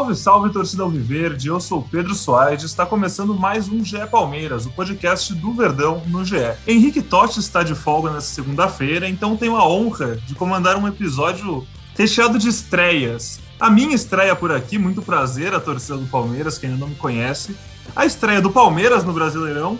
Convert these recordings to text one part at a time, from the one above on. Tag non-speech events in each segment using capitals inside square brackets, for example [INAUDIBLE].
Salve, salve, torcida Alviverde. Eu sou Pedro Soares está começando mais um GE Palmeiras, o podcast do Verdão no GE. Henrique Totti está de folga nessa segunda-feira, então tenho a honra de comandar um episódio recheado de estreias. A minha estreia por aqui, muito prazer, a torcida do Palmeiras, que ainda não me conhece. A estreia do Palmeiras no Brasileirão.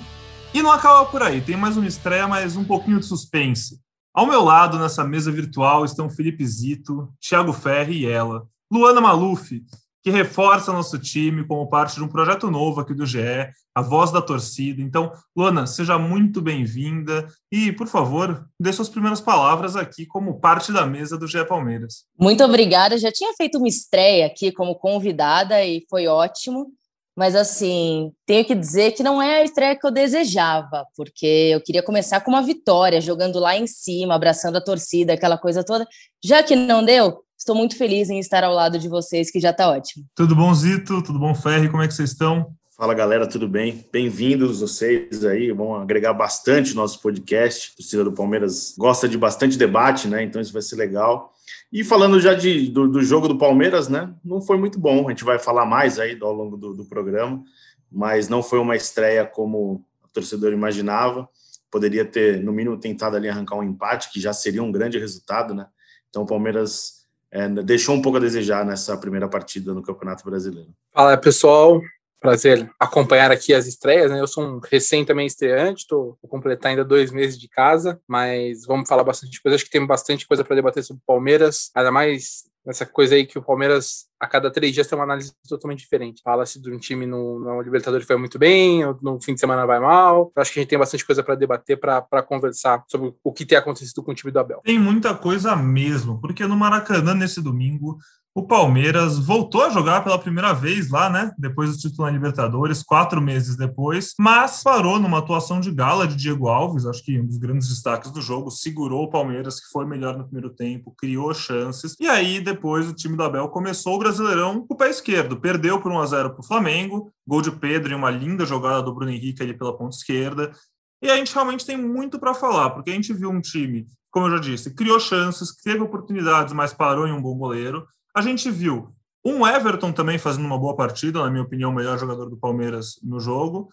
E não acaba por aí, tem mais uma estreia, mas um pouquinho de suspense. Ao meu lado, nessa mesa virtual, estão Felipe Zito, Thiago Ferri e ela. Luana Maluf, que reforça nosso time como parte de um projeto novo aqui do GE, a voz da torcida. Então, Luana, seja muito bem-vinda e, por favor, dê suas primeiras palavras aqui como parte da mesa do GE Palmeiras. Muito obrigada. Já tinha feito uma estreia aqui como convidada e foi ótimo. Mas, assim, tenho que dizer que não é a estreia que eu desejava, porque eu queria começar com uma vitória, jogando lá em cima, abraçando a torcida, aquela coisa toda. Já que não deu, estou muito feliz em estar ao lado de vocês, que já está ótimo. Tudo bom, Zito? Tudo bom, Ferri? Como é que vocês estão? Fala galera, tudo bem? Bem-vindos vocês aí, vão agregar bastante nosso podcast. A torcida do Palmeiras gosta de bastante debate, né? Então isso vai ser legal. E falando já de, do, do jogo do Palmeiras, né? Não foi muito bom. A gente vai falar mais aí ao longo do, do programa, mas não foi uma estreia como o torcedor imaginava. Poderia ter, no mínimo, tentado ali arrancar um empate, que já seria um grande resultado, né? Então o Palmeiras é, deixou um pouco a desejar nessa primeira partida no Campeonato Brasileiro. Fala pessoal, prazer acompanhar aqui as estreias, né? Eu sou um recém também estreante, tô, vou completar ainda dois meses de casa, mas vamos falar bastante coisa. Acho que tem bastante coisa para debater sobre Palmeiras, ainda mais nessa coisa aí que o Palmeiras a cada três dias tem uma análise totalmente diferente. Fala-se de um time no, no Libertadores foi muito bem, no fim de semana vai mal. Eu acho que a gente tem bastante coisa para debater, para conversar sobre o que tem acontecido com o time do Abel. Tem muita coisa mesmo, porque no Maracanã, nesse domingo, o Palmeiras voltou a jogar pela primeira vez lá, né? Depois do título na Libertadores, quatro meses depois, mas parou numa atuação de gala de Diego Alves, acho que um dos grandes destaques do jogo, segurou o Palmeiras, que foi melhor no primeiro tempo, criou chances, e aí depois o time do Abel começou o Brasileirão com o pé esquerdo, perdeu por 1 a 0 para o Flamengo, gol de Pedro e uma linda jogada do Bruno Henrique ali pela ponta esquerda, e a gente realmente tem muito para falar, porque a gente viu um time, como eu já disse, criou chances, teve oportunidades, mas parou em um bom goleiro. A gente viu um Everton também fazendo uma boa partida, na minha opinião, o melhor jogador do Palmeiras no jogo.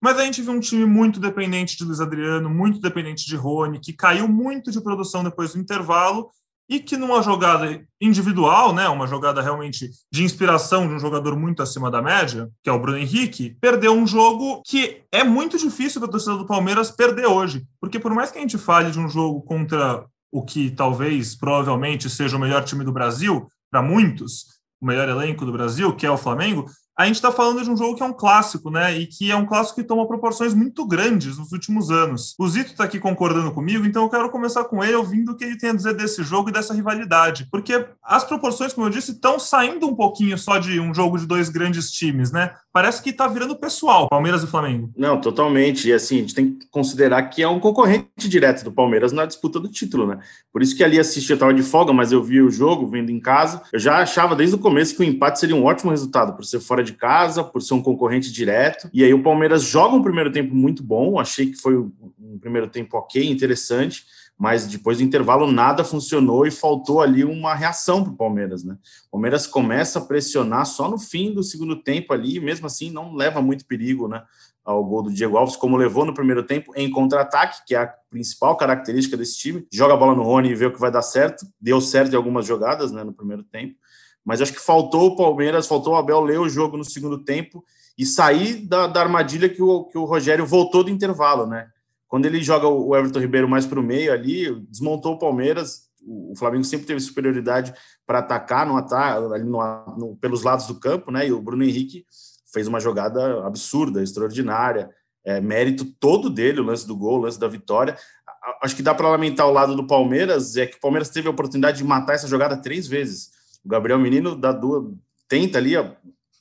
Mas a gente viu um time muito dependente de Luiz Adriano, muito dependente de Rony, que caiu muito de produção depois do intervalo e que numa jogada individual, né, uma jogada realmente de inspiração de um jogador muito acima da média, que é o Bruno Henrique, perdeu um jogo que é muito difícil para a torcida do Palmeiras perder hoje, porque por mais que a gente fale de um jogo contra o que talvez, provavelmente, seja o melhor time do Brasil, para muitos, o melhor elenco do Brasil, que é o Flamengo, a gente está falando de um jogo que é um clássico, né? E que é um clássico que toma proporções muito grandes nos últimos anos. O Zito está aqui concordando comigo, então eu quero começar com ele ouvindo o que ele tem a dizer desse jogo e dessa rivalidade. Porque as proporções, como eu disse, estão saindo um pouquinho só de um jogo de dois grandes times, né? Parece que está virando pessoal, Palmeiras e Flamengo. Não, totalmente. E assim, a gente tem que considerar que é um concorrente direto do Palmeiras na disputa do título, né? Por isso que ali assisti, eu estava de folga, mas eu vi o jogo vendo em casa. Eu já achava desde o começo que o empate seria um ótimo resultado, por ser fora de casa, por ser um concorrente direto. E aí o Palmeiras joga um primeiro tempo muito bom. Achei que foi um primeiro tempo ok, interessante mas depois do intervalo nada funcionou e faltou ali uma reação para o Palmeiras, né? O Palmeiras começa a pressionar só no fim do segundo tempo ali, mesmo assim não leva muito perigo, né? Ao gol do Diego Alves, como levou no primeiro tempo em contra-ataque, que é a principal característica desse time. Joga a bola no Rony e vê o que vai dar certo. Deu certo em algumas jogadas, né, no primeiro tempo. Mas acho que faltou o Palmeiras, faltou o Abel ler o jogo no segundo tempo e sair da, da armadilha que o, que o Rogério voltou do intervalo, né? Quando ele joga o Everton Ribeiro mais para o meio ali, desmontou o Palmeiras. O Flamengo sempre teve superioridade para atacar no ali no, no, pelos lados do campo, né? E o Bruno Henrique fez uma jogada absurda, extraordinária. é mérito todo dele, o lance do gol, o lance da vitória. Acho que dá para lamentar o lado do Palmeiras, é que o Palmeiras teve a oportunidade de matar essa jogada três vezes. O Gabriel Menino dá duas, tenta ali,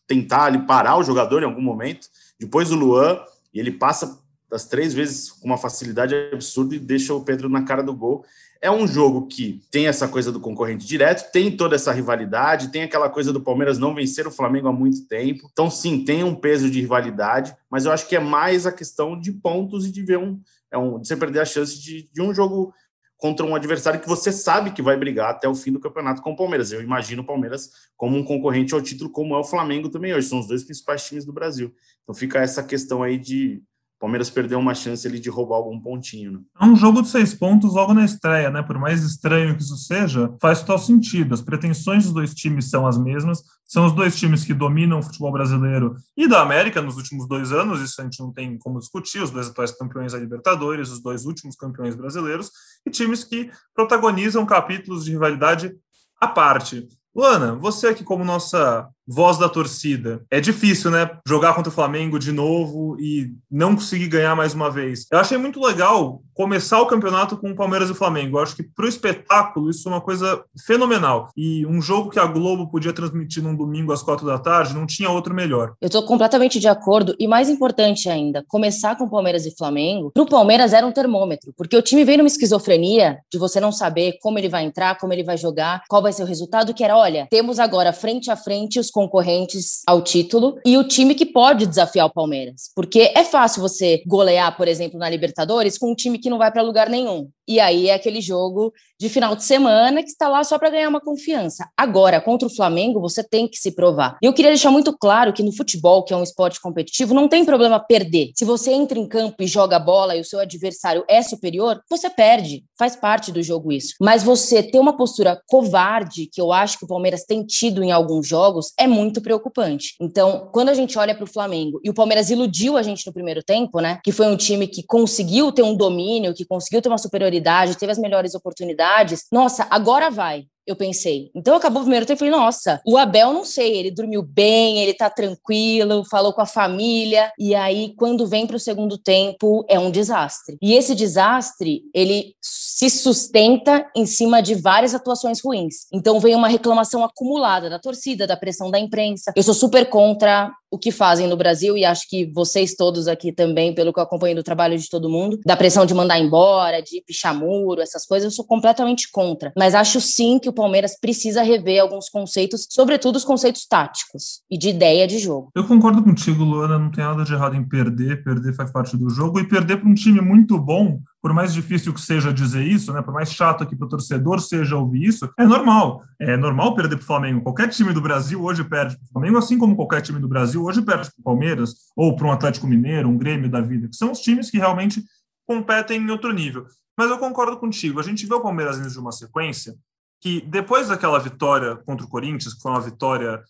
tentar ali parar o jogador em algum momento. Depois o Luan, e ele passa das três vezes com uma facilidade absurda e deixa o Pedro na cara do gol. É um jogo que tem essa coisa do concorrente direto, tem toda essa rivalidade, tem aquela coisa do Palmeiras não vencer o Flamengo há muito tempo. Então, sim, tem um peso de rivalidade, mas eu acho que é mais a questão de pontos e de ver um. É um de você perder a chance de, de um jogo contra um adversário que você sabe que vai brigar até o fim do campeonato com o Palmeiras. Eu imagino o Palmeiras como um concorrente ao título, como é o Flamengo também hoje. São os dois principais times do Brasil. Então fica essa questão aí de Palmeiras perdeu uma chance ali de roubar algum pontinho. Né? É um jogo de seis pontos logo na estreia, né? Por mais estranho que isso seja, faz total sentido. As pretensões dos dois times são as mesmas. São os dois times que dominam o futebol brasileiro e da América nos últimos dois anos. Isso a gente não tem como discutir. Os dois atuais campeões da Libertadores, os dois últimos campeões brasileiros e times que protagonizam capítulos de rivalidade à parte. Luana, você aqui como nossa voz da torcida. É difícil, né? Jogar contra o Flamengo de novo e não conseguir ganhar mais uma vez. Eu achei muito legal começar o campeonato com o Palmeiras e o Flamengo. Eu acho que para o espetáculo isso é uma coisa fenomenal. E um jogo que a Globo podia transmitir num domingo às quatro da tarde não tinha outro melhor. Eu estou completamente de acordo. E mais importante ainda, começar com Palmeiras e Flamengo. Para o Palmeiras era um termômetro, porque o time veio numa esquizofrenia de você não saber como ele vai entrar, como ele vai jogar, qual vai ser o resultado. Que era, olha, temos agora frente a frente os concorrentes ao título e o time que pode desafiar o Palmeiras. Porque é fácil você golear, por exemplo, na Libertadores com um time que não vai para lugar nenhum. E aí é aquele jogo de final de semana que está lá só para ganhar uma confiança. Agora, contra o Flamengo, você tem que se provar. E eu queria deixar muito claro que no futebol, que é um esporte competitivo, não tem problema perder. Se você entra em campo e joga bola e o seu adversário é superior, você perde. Faz parte do jogo isso. Mas você ter uma postura covarde, que eu acho que o Palmeiras tem tido em alguns jogos, é muito preocupante. Então, quando a gente olha para o Flamengo e o Palmeiras iludiu a gente no primeiro tempo, né? Que foi um time que conseguiu ter um domínio, que conseguiu ter uma superioridade teve as melhores oportunidades. Nossa, agora vai eu pensei. Então acabou o primeiro tempo e falei, nossa, o Abel não sei, ele dormiu bem, ele tá tranquilo, falou com a família, e aí quando vem para o segundo tempo é um desastre. E esse desastre, ele se sustenta em cima de várias atuações ruins. Então vem uma reclamação acumulada da torcida, da pressão da imprensa. Eu sou super contra o que fazem no Brasil e acho que vocês todos aqui também, pelo que eu acompanho do trabalho de todo mundo, da pressão de mandar embora, de pichar muro, essas coisas, eu sou completamente contra. Mas acho sim que o Palmeiras precisa rever alguns conceitos, sobretudo os conceitos táticos e de ideia de jogo. Eu concordo contigo, Luana, não tem nada de errado em perder, perder faz parte do jogo, e perder para um time muito bom, por mais difícil que seja dizer isso, né, por mais chato que para o torcedor seja ouvir isso, é normal. É normal perder para o Flamengo. Qualquer time do Brasil hoje perde para o Flamengo, assim como qualquer time do Brasil hoje perde para o Palmeiras, ou para um Atlético Mineiro, um Grêmio da vida, que são os times que realmente competem em outro nível. Mas eu concordo contigo. A gente vê o Palmeiras indo de uma sequência que depois daquela vitória contra o Corinthians, que foi uma vitória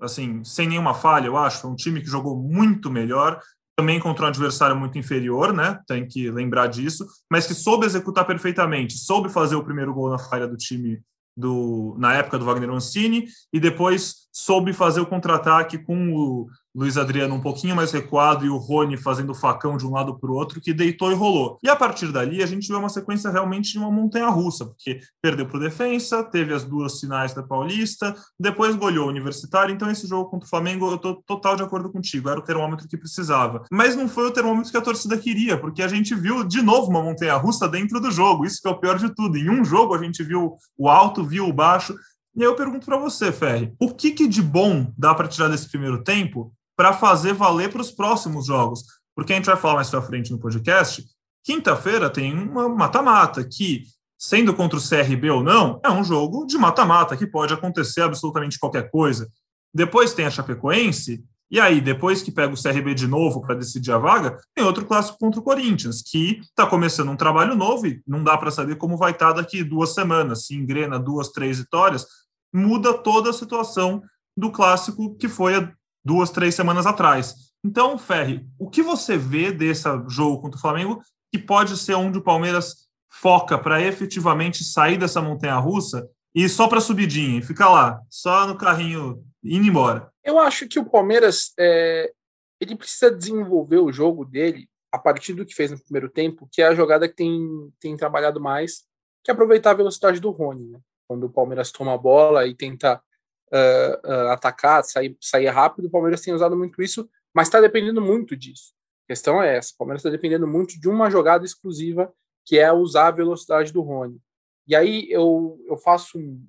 assim, sem nenhuma falha, eu acho, foi um time que jogou muito melhor, também contra um adversário muito inferior, né? Tem que lembrar disso, mas que soube executar perfeitamente, soube fazer o primeiro gol na falha do time do, na época do Wagner Oncini e depois soube fazer o contra-ataque com o Luiz Adriano um pouquinho mais recuado e o Rony fazendo facão de um lado para o outro, que deitou e rolou. E a partir dali, a gente viu uma sequência realmente de uma montanha russa, porque perdeu para o defensa, teve as duas finais da Paulista, depois goleou o Universitário. Então, esse jogo contra o Flamengo, eu estou total de acordo contigo, era o termômetro que precisava. Mas não foi o termômetro que a torcida queria, porque a gente viu de novo uma montanha russa dentro do jogo. Isso que é o pior de tudo. Em um jogo, a gente viu o alto, viu o baixo. E aí eu pergunto para você, Ferri, o que, que de bom dá para tirar desse primeiro tempo para fazer valer para os próximos jogos. Porque a gente vai falar mais para frente no podcast. Quinta-feira tem uma mata-mata que, sendo contra o CRB ou não, é um jogo de mata-mata que pode acontecer absolutamente qualquer coisa. Depois tem a Chapecoense, e aí, depois que pega o CRB de novo para decidir a vaga, tem outro clássico contra o Corinthians, que está começando um trabalho novo e não dá para saber como vai estar tá daqui duas semanas. Se engrena duas, três vitórias, muda toda a situação do clássico que foi duas, três semanas atrás. Então, Ferri, o que você vê desse jogo contra o Flamengo que pode ser onde o Palmeiras foca para efetivamente sair dessa montanha russa e só para subidinha e ficar lá, só no carrinho indo embora? Eu acho que o Palmeiras é, ele precisa desenvolver o jogo dele a partir do que fez no primeiro tempo, que é a jogada que tem, tem trabalhado mais, que é aproveitar a velocidade do Rony. Né? Quando o Palmeiras toma a bola e tenta uh, atacar, sair, sair rápido, o Palmeiras tem usado muito isso, mas está dependendo muito disso. A questão é essa: o Palmeiras está dependendo muito de uma jogada exclusiva, que é usar a velocidade do Rony. E aí eu, eu faço um,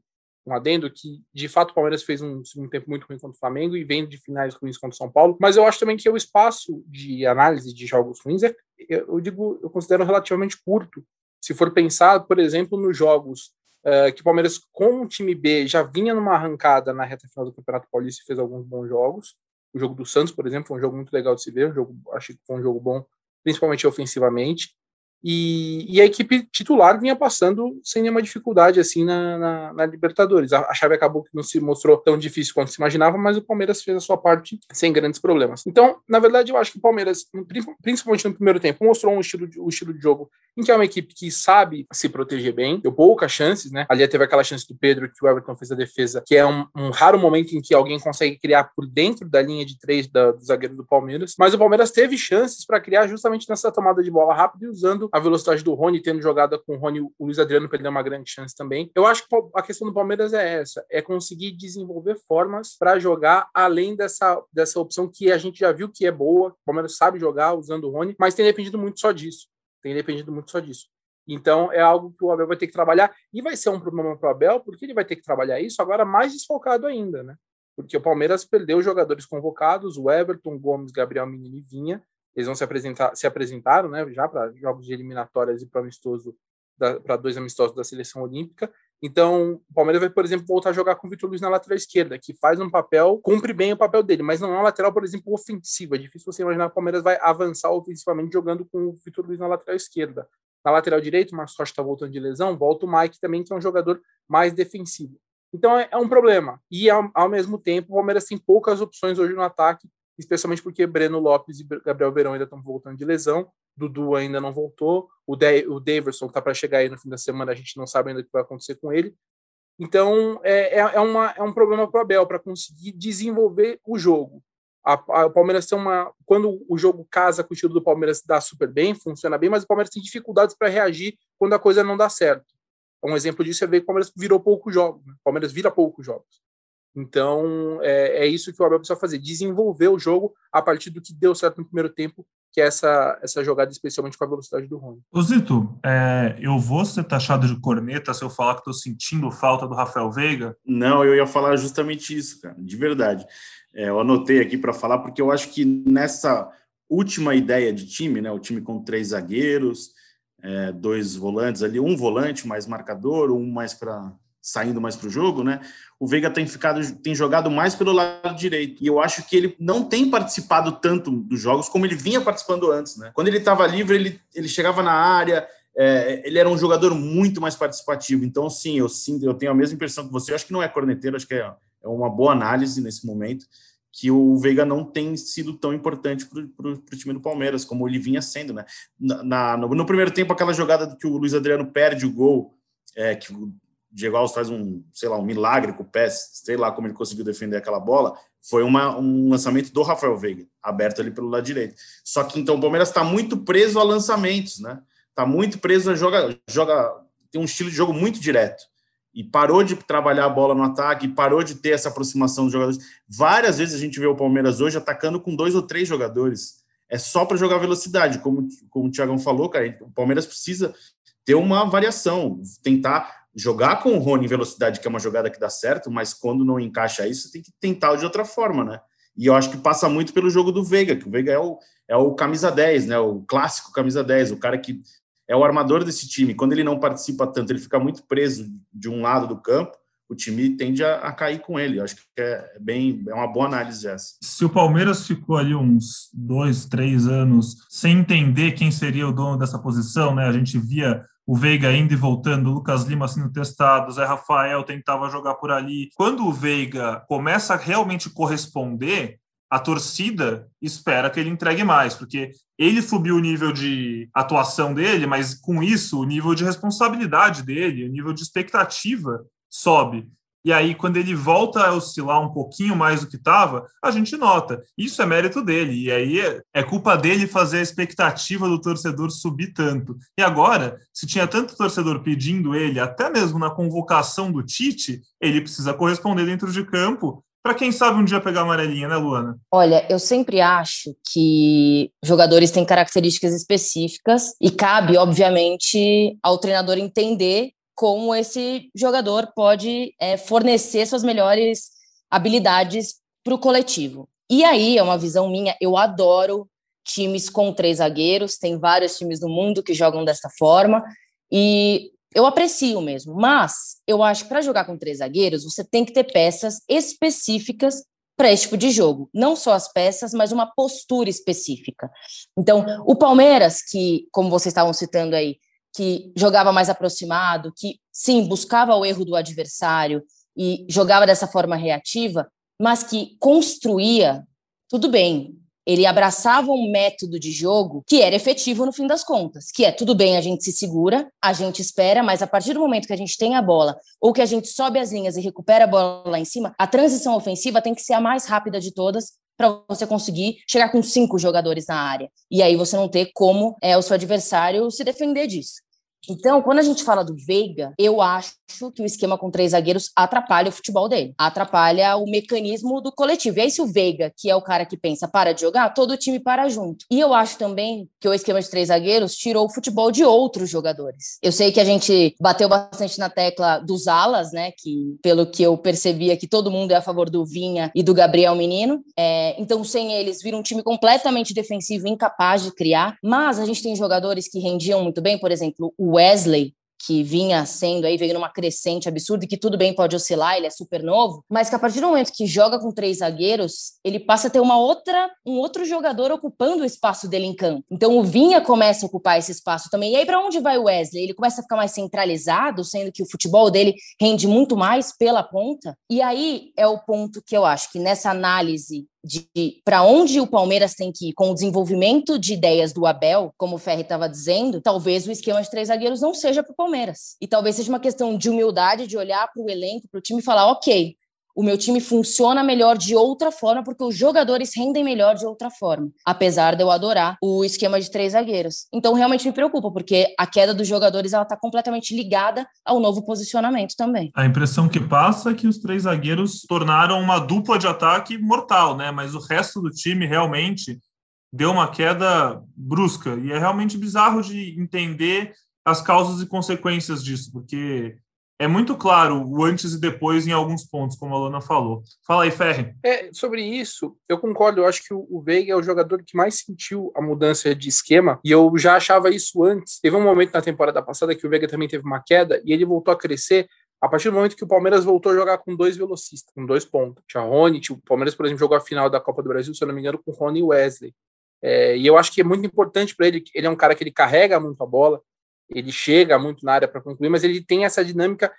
um adendo que, de fato, o Palmeiras fez um segundo tempo muito ruim contra o Flamengo e vem de finais ruins contra o São Paulo, mas eu acho também que o espaço de análise de jogos ruins é, eu digo, eu considero relativamente curto. Se for pensar, por exemplo, nos jogos uh, que o Palmeiras, com o time B, já vinha numa arrancada na reta final do Campeonato Paulista e fez alguns bons jogos. O jogo do Santos, por exemplo, foi um jogo muito legal de se ver, um jogo, achei que foi um jogo bom, principalmente ofensivamente. E, e, a equipe titular vinha passando sem nenhuma dificuldade assim na, na, na, Libertadores. A, a chave acabou que não se mostrou tão difícil quanto se imaginava, mas o Palmeiras fez a sua parte sem grandes problemas. Então, na verdade, eu acho que o Palmeiras, principalmente no primeiro tempo, mostrou um estilo de, um estilo de jogo em que é uma equipe que sabe se proteger bem, deu poucas chances, né? Ali teve aquela chance do Pedro que o Everton fez a defesa, que é um, um raro momento em que alguém consegue criar por dentro da linha de três da, do zagueiro do Palmeiras. Mas o Palmeiras teve chances para criar justamente nessa tomada de bola rápida e usando a velocidade do Rony, tendo jogada com o Rony, o Luiz Adriano perdeu uma grande chance também. Eu acho que a questão do Palmeiras é essa, é conseguir desenvolver formas para jogar além dessa, dessa opção que a gente já viu que é boa, o Palmeiras sabe jogar usando o Rony, mas tem dependido muito só disso. Tem dependido muito só disso. Então é algo que o Abel vai ter que trabalhar e vai ser um problema para o Abel, porque ele vai ter que trabalhar isso agora mais desfocado ainda, né? Porque o Palmeiras perdeu jogadores convocados, o Everton, Gomes, Gabriel Menino e Vinha, eles vão se apresentar, se apresentaram, né, já para jogos de eliminatórias e para amistoso para dois amistosos da seleção olímpica. Então, o Palmeiras vai, por exemplo, voltar a jogar com o Vitor Luiz na lateral esquerda, que faz um papel, cumpre bem o papel dele, mas não é uma lateral, por exemplo, ofensiva. É difícil você imaginar que o Palmeiras vai avançar ofensivamente jogando com o Vitor Luiz na lateral esquerda. Na lateral direita, o Marcos Rocha está voltando de lesão, volta o Mike também, que é um jogador mais defensivo. Então é, é um problema. E ao, ao, mesmo tempo, o Palmeiras tem poucas opções hoje no ataque especialmente porque Breno Lopes e Gabriel Verão ainda estão voltando de lesão, Dudu ainda não voltou, o, de o Daverson está para chegar aí no fim da semana, a gente não sabe ainda o que vai acontecer com ele. Então, é, é, é uma, é um problema para o Abel, para conseguir desenvolver o jogo. A, a, o Palmeiras tem uma. Quando o jogo casa com o estilo do Palmeiras, dá super bem, funciona bem, mas o Palmeiras tem dificuldades para reagir quando a coisa não dá certo. Um exemplo disso é ver que o Palmeiras virou poucos jogos. Né? O Palmeiras vira poucos jogos. Então, é, é, isso que o Abel precisa fazer, desenvolver o jogo a partir do que deu certo no primeiro tempo, que é essa, essa jogada, especialmente com a velocidade do Rony. Ô Zito, é, eu vou ser taxado de corneta se eu falar que estou sentindo falta do Rafael Veiga? Não, eu ia falar justamente isso, cara, de verdade. É, eu anotei aqui para falar, porque eu acho que nessa última ideia de time, né, o time com três zagueiros, é, dois volantes ali, um volante mais marcador, um mais para saindo mais para o jogo, né? O Veiga tem ficado, tem jogado mais pelo lado direito. E eu acho que ele não tem participado tanto dos jogos como ele vinha participando antes, né? Quando ele estava livre, ele, ele chegava na área, é, ele era um jogador muito mais participativo. Então, sim, eu sim, eu tenho a mesma impressão que você. Eu acho que não é corneteiro, acho que é, é uma boa análise nesse momento que o Veiga não tem sido tão importante para o time do Palmeiras como ele vinha sendo, né? Na, na no, no, primeiro tempo, aquela jogada que o Luiz Adriano perde o gol, é, que Diego Alves faz um, sei lá, um milagre com o pé, sei lá como ele conseguiu defender aquela bola, foi uma, um lançamento do Rafael Veiga, aberto ali pelo lado direito. Só que então o Palmeiras está muito preso a lançamentos, né? Está muito preso a joga, joga, tem um estilo de jogo muito direto. E parou de trabalhar a bola no ataque, parou de ter essa aproximação dos jogadores. Várias vezes a gente vê o Palmeiras hoje atacando com dois ou três jogadores. É só para jogar velocidade, como, como o Thiagão falou, cara. O Palmeiras precisa ter uma variação, tentar jogar com o Rony em velocidade, que é uma jogada que dá certo, mas quando não encaixa isso, tem que tentar de outra forma, né? E eu acho que passa muito pelo jogo do Veiga, que o Veiga é o, é o camisa 10, né? O clássico camisa 10, o cara que é o armador desse time. Quando ele não participa tanto, ele fica muito preso de um lado do campo, o time tende a, a cair com ele. Eu acho que é bem é uma boa análise essa. Se o Palmeiras ficou ali uns dois, três anos sem entender quem seria o dono dessa posição, né? A gente via o Veiga indo e voltando, o Lucas Lima sendo testado, o Zé Rafael tentava jogar por ali. Quando o Veiga começa a realmente corresponder, a torcida espera que ele entregue mais, porque ele subiu o nível de atuação dele, mas com isso o nível de responsabilidade dele, o nível de expectativa sobe. E aí, quando ele volta a oscilar um pouquinho mais do que estava, a gente nota. Isso é mérito dele. E aí é, é culpa dele fazer a expectativa do torcedor subir tanto. E agora, se tinha tanto torcedor pedindo ele, até mesmo na convocação do Tite, ele precisa corresponder dentro de campo para quem sabe um dia pegar a amarelinha, né, Luana? Olha, eu sempre acho que jogadores têm características específicas e cabe, obviamente, ao treinador entender como esse jogador pode é, fornecer suas melhores habilidades para o coletivo. E aí é uma visão minha, eu adoro times com três zagueiros, tem vários times do mundo que jogam dessa forma, e eu aprecio mesmo, mas eu acho que para jogar com três zagueiros, você tem que ter peças específicas para esse tipo de jogo. Não só as peças, mas uma postura específica. Então, o Palmeiras, que, como vocês estavam citando aí, que jogava mais aproximado, que sim, buscava o erro do adversário e jogava dessa forma reativa, mas que construía, tudo bem. Ele abraçava um método de jogo que era efetivo no fim das contas, que é tudo bem, a gente se segura, a gente espera, mas a partir do momento que a gente tem a bola ou que a gente sobe as linhas e recupera a bola lá em cima, a transição ofensiva tem que ser a mais rápida de todas para você conseguir chegar com cinco jogadores na área. E aí você não ter como é, o seu adversário se defender disso. Então, quando a gente fala do Veiga, eu acho que o esquema com três zagueiros atrapalha o futebol dele, atrapalha o mecanismo do coletivo. E aí, se o Veiga, que é o cara que pensa para de jogar, todo o time para junto. E eu acho também que o esquema de três zagueiros tirou o futebol de outros jogadores. Eu sei que a gente bateu bastante na tecla dos alas, né? Que, pelo que eu percebia, que todo mundo é a favor do Vinha e do Gabriel Menino. É, então, sem eles, vira um time completamente defensivo, incapaz de criar. Mas a gente tem jogadores que rendiam muito bem, por exemplo, o Wesley, que vinha sendo aí, veio numa crescente absurda e que tudo bem pode oscilar, ele é super novo, mas que a partir do momento que joga com três zagueiros, ele passa a ter uma outra, um outro jogador ocupando o espaço dele em campo. Então o Vinha começa a ocupar esse espaço também. E aí para onde vai o Wesley? Ele começa a ficar mais centralizado, sendo que o futebol dele rende muito mais pela ponta. E aí é o ponto que eu acho que nessa análise de para onde o Palmeiras tem que ir com o desenvolvimento de ideias do Abel, como o Ferri estava dizendo, talvez o esquema de três zagueiros não seja para o Palmeiras. E talvez seja uma questão de humildade, de olhar para o elenco, para o time e falar: ok, o meu time funciona melhor de outra forma, porque os jogadores rendem melhor de outra forma, apesar de eu adorar o esquema de três zagueiros. Então, realmente me preocupa, porque a queda dos jogadores ela está completamente ligada ao novo posicionamento também. A impressão que passa é que os três zagueiros tornaram uma dupla de ataque mortal, né? Mas o resto do time realmente deu uma queda brusca. E é realmente bizarro de entender as causas e consequências disso, porque é muito claro o antes e depois em alguns pontos, como a Lona falou. Fala aí, Ferre. É, sobre isso, eu concordo. Eu acho que o Veiga é o jogador que mais sentiu a mudança de esquema, e eu já achava isso antes. Teve um momento na temporada passada que o Veiga também teve uma queda, e ele voltou a crescer a partir do momento que o Palmeiras voltou a jogar com dois velocistas, com dois pontos. Tinha Rony, o Palmeiras, por exemplo, jogou a final da Copa do Brasil, se eu não me engano, com Rony Wesley. É, e eu acho que é muito importante para ele, ele é um cara que ele carrega muito a bola, ele chega muito na área para concluir, mas ele tem essa dinâmica,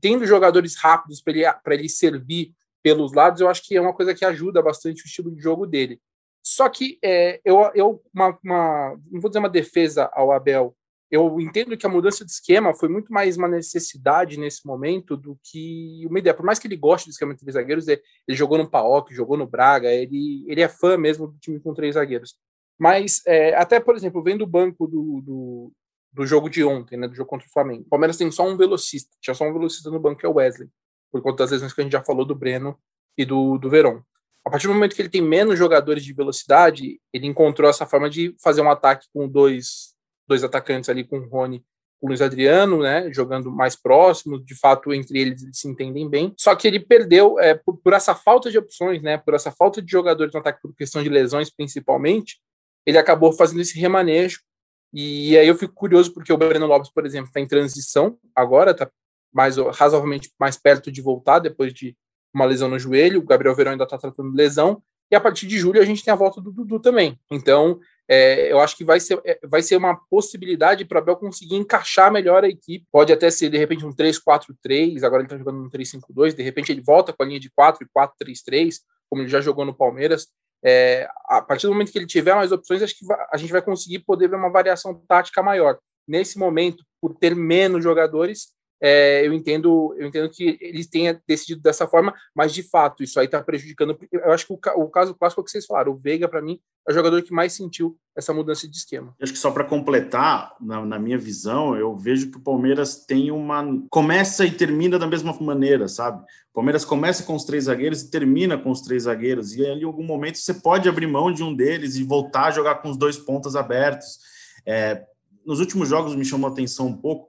tendo jogadores rápidos para ele, ele servir pelos lados, eu acho que é uma coisa que ajuda bastante o estilo de jogo dele. Só que é, eu, eu uma, uma, não vou dizer uma defesa ao Abel, eu entendo que a mudança de esquema foi muito mais uma necessidade nesse momento do que uma ideia. Por mais que ele goste do esquema de três zagueiros, ele, ele jogou no Paok, jogou no Braga, ele, ele é fã mesmo do time com três zagueiros. Mas, é, até, por exemplo, vendo o banco do, do, do jogo de ontem, né, do jogo contra o Flamengo. O Palmeiras tem só um velocista, tinha só um velocista no banco, que é o Wesley, por conta das lesões que a gente já falou do Breno e do, do Verón. A partir do momento que ele tem menos jogadores de velocidade, ele encontrou essa forma de fazer um ataque com dois, dois atacantes ali, com o Rony o Luiz Adriano, né, jogando mais próximo, de fato, entre eles eles se entendem bem. Só que ele perdeu é, por, por, essa falta de opções, né, por essa falta de jogadores no ataque, por questão de lesões principalmente, ele acabou fazendo esse remanejo e aí eu fico curioso porque o Breno Lopes, por exemplo, está em transição agora, está mais razoavelmente mais perto de voltar depois de uma lesão no joelho. O Gabriel Verão ainda está tratando lesão. E a partir de julho a gente tem a volta do Dudu também. Então, é, eu acho que vai ser, é, vai ser uma possibilidade para o Abel conseguir encaixar melhor a equipe. Pode até ser, de repente, um 3-4-3, agora ele está jogando um 3-5-2, de repente ele volta com a linha de 4 e 4-3-3, como ele já jogou no Palmeiras. É, a partir do momento que ele tiver mais opções, acho que a gente vai conseguir poder ver uma variação tática maior. Nesse momento, por ter menos jogadores, é, eu entendo eu entendo que eles tenham decidido dessa forma, mas de fato isso aí está prejudicando. Eu acho que o, o caso clássico é o que vocês falaram, o Veiga para mim é o jogador que mais sentiu essa mudança de esquema. Acho que só para completar, na, na, minha visão, eu vejo que o Palmeiras tem uma começa e termina da mesma maneira, sabe? O Palmeiras começa com os três zagueiros e termina com os três zagueiros e ali, em algum momento você pode abrir mão de um deles e voltar a jogar com os dois pontas abertos. É, nos últimos jogos me chamou a atenção um pouco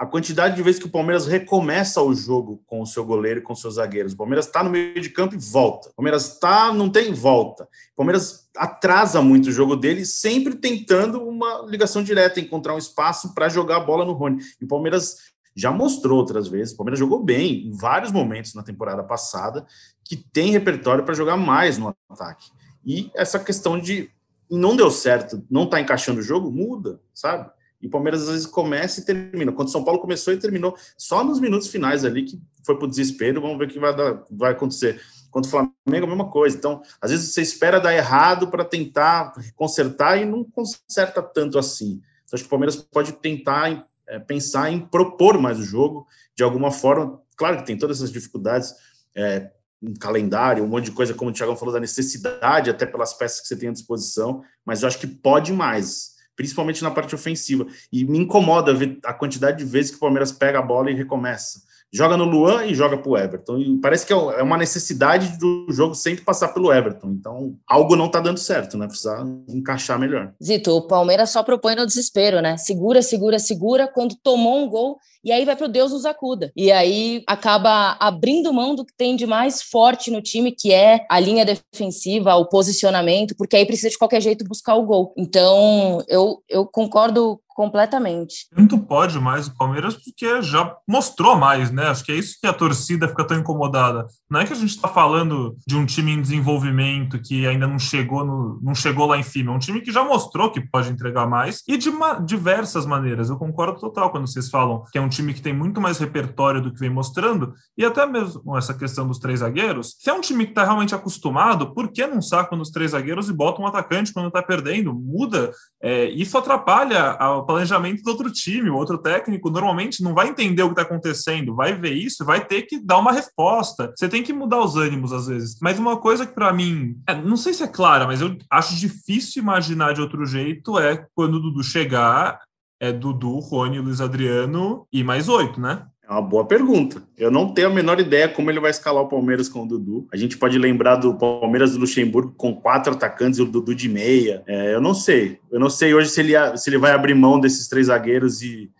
a quantidade de vezes que o Palmeiras recomeça o jogo com o seu goleiro e com seus zagueiros. O Palmeiras está no meio de campo e volta. O Palmeiras está, não tem volta. O Palmeiras atrasa muito o jogo dele, sempre tentando uma ligação direta, encontrar um espaço para jogar a bola no Rony. E o Palmeiras já mostrou outras vezes, o Palmeiras jogou bem em vários momentos na temporada passada, que tem repertório para jogar mais no ataque. E essa questão de não deu certo, não está encaixando o jogo, muda, sabe? E o Palmeiras às vezes começa e termina. Quando o São Paulo começou e terminou, só nos minutos finais ali que foi para o desespero. Vamos ver o que vai, dar, vai acontecer. Quanto o Flamengo, a mesma coisa. Então, às vezes você espera dar errado para tentar consertar e não conserta tanto assim. Então, acho que o Palmeiras pode tentar é, pensar em propor mais o jogo de alguma forma. Claro que tem todas essas dificuldades, é, um calendário, um monte de coisa, como o Thiago falou, da necessidade, até pelas peças que você tem à disposição, mas eu acho que pode mais principalmente na parte ofensiva. E me incomoda ver a quantidade de vezes que o Palmeiras pega a bola e recomeça joga no Luan e joga para o Everton. E parece que é, é uma necessidade do jogo sempre passar pelo Everton. Então, algo não está dando certo, né? Precisa encaixar melhor. Zito, o Palmeiras só propõe no desespero, né? Segura, segura, segura. Quando tomou um gol, e aí vai para o Deus nos acuda. E aí acaba abrindo mão do que tem de mais forte no time, que é a linha defensiva, o posicionamento, porque aí precisa de qualquer jeito buscar o gol. Então, eu, eu concordo completamente. Muito pode mais o Palmeiras porque já mostrou mais, né? Acho que é isso que a torcida fica tão incomodada. Não é que a gente está falando de um time em desenvolvimento que ainda não chegou no, não chegou lá em cima, é um time que já mostrou que pode entregar mais e de diversas maneiras. Eu concordo total quando vocês falam que é um time que tem muito mais repertório do que vem mostrando e até mesmo essa questão dos três zagueiros. Se é um time que está realmente acostumado, por que não saca nos três zagueiros e bota um atacante quando está perdendo? Muda. É, isso atrapalha a planejamento do outro time. O outro técnico normalmente não vai entender o que está acontecendo, vai ver isso, vai ter que dar uma resposta. Você tem que mudar os ânimos às vezes. Mas uma coisa que para mim, é, não sei se é clara, mas eu acho difícil imaginar de outro jeito é quando o Dudu chegar, é Dudu, Rony, Luiz Adriano e mais oito, né? É uma boa pergunta. Eu não tenho a menor ideia como ele vai escalar o Palmeiras com o Dudu. A gente pode lembrar do Palmeiras do Luxemburgo com quatro atacantes e o Dudu de meia. É, eu não sei. Eu não sei hoje se ele, se ele vai abrir mão desses três zagueiros e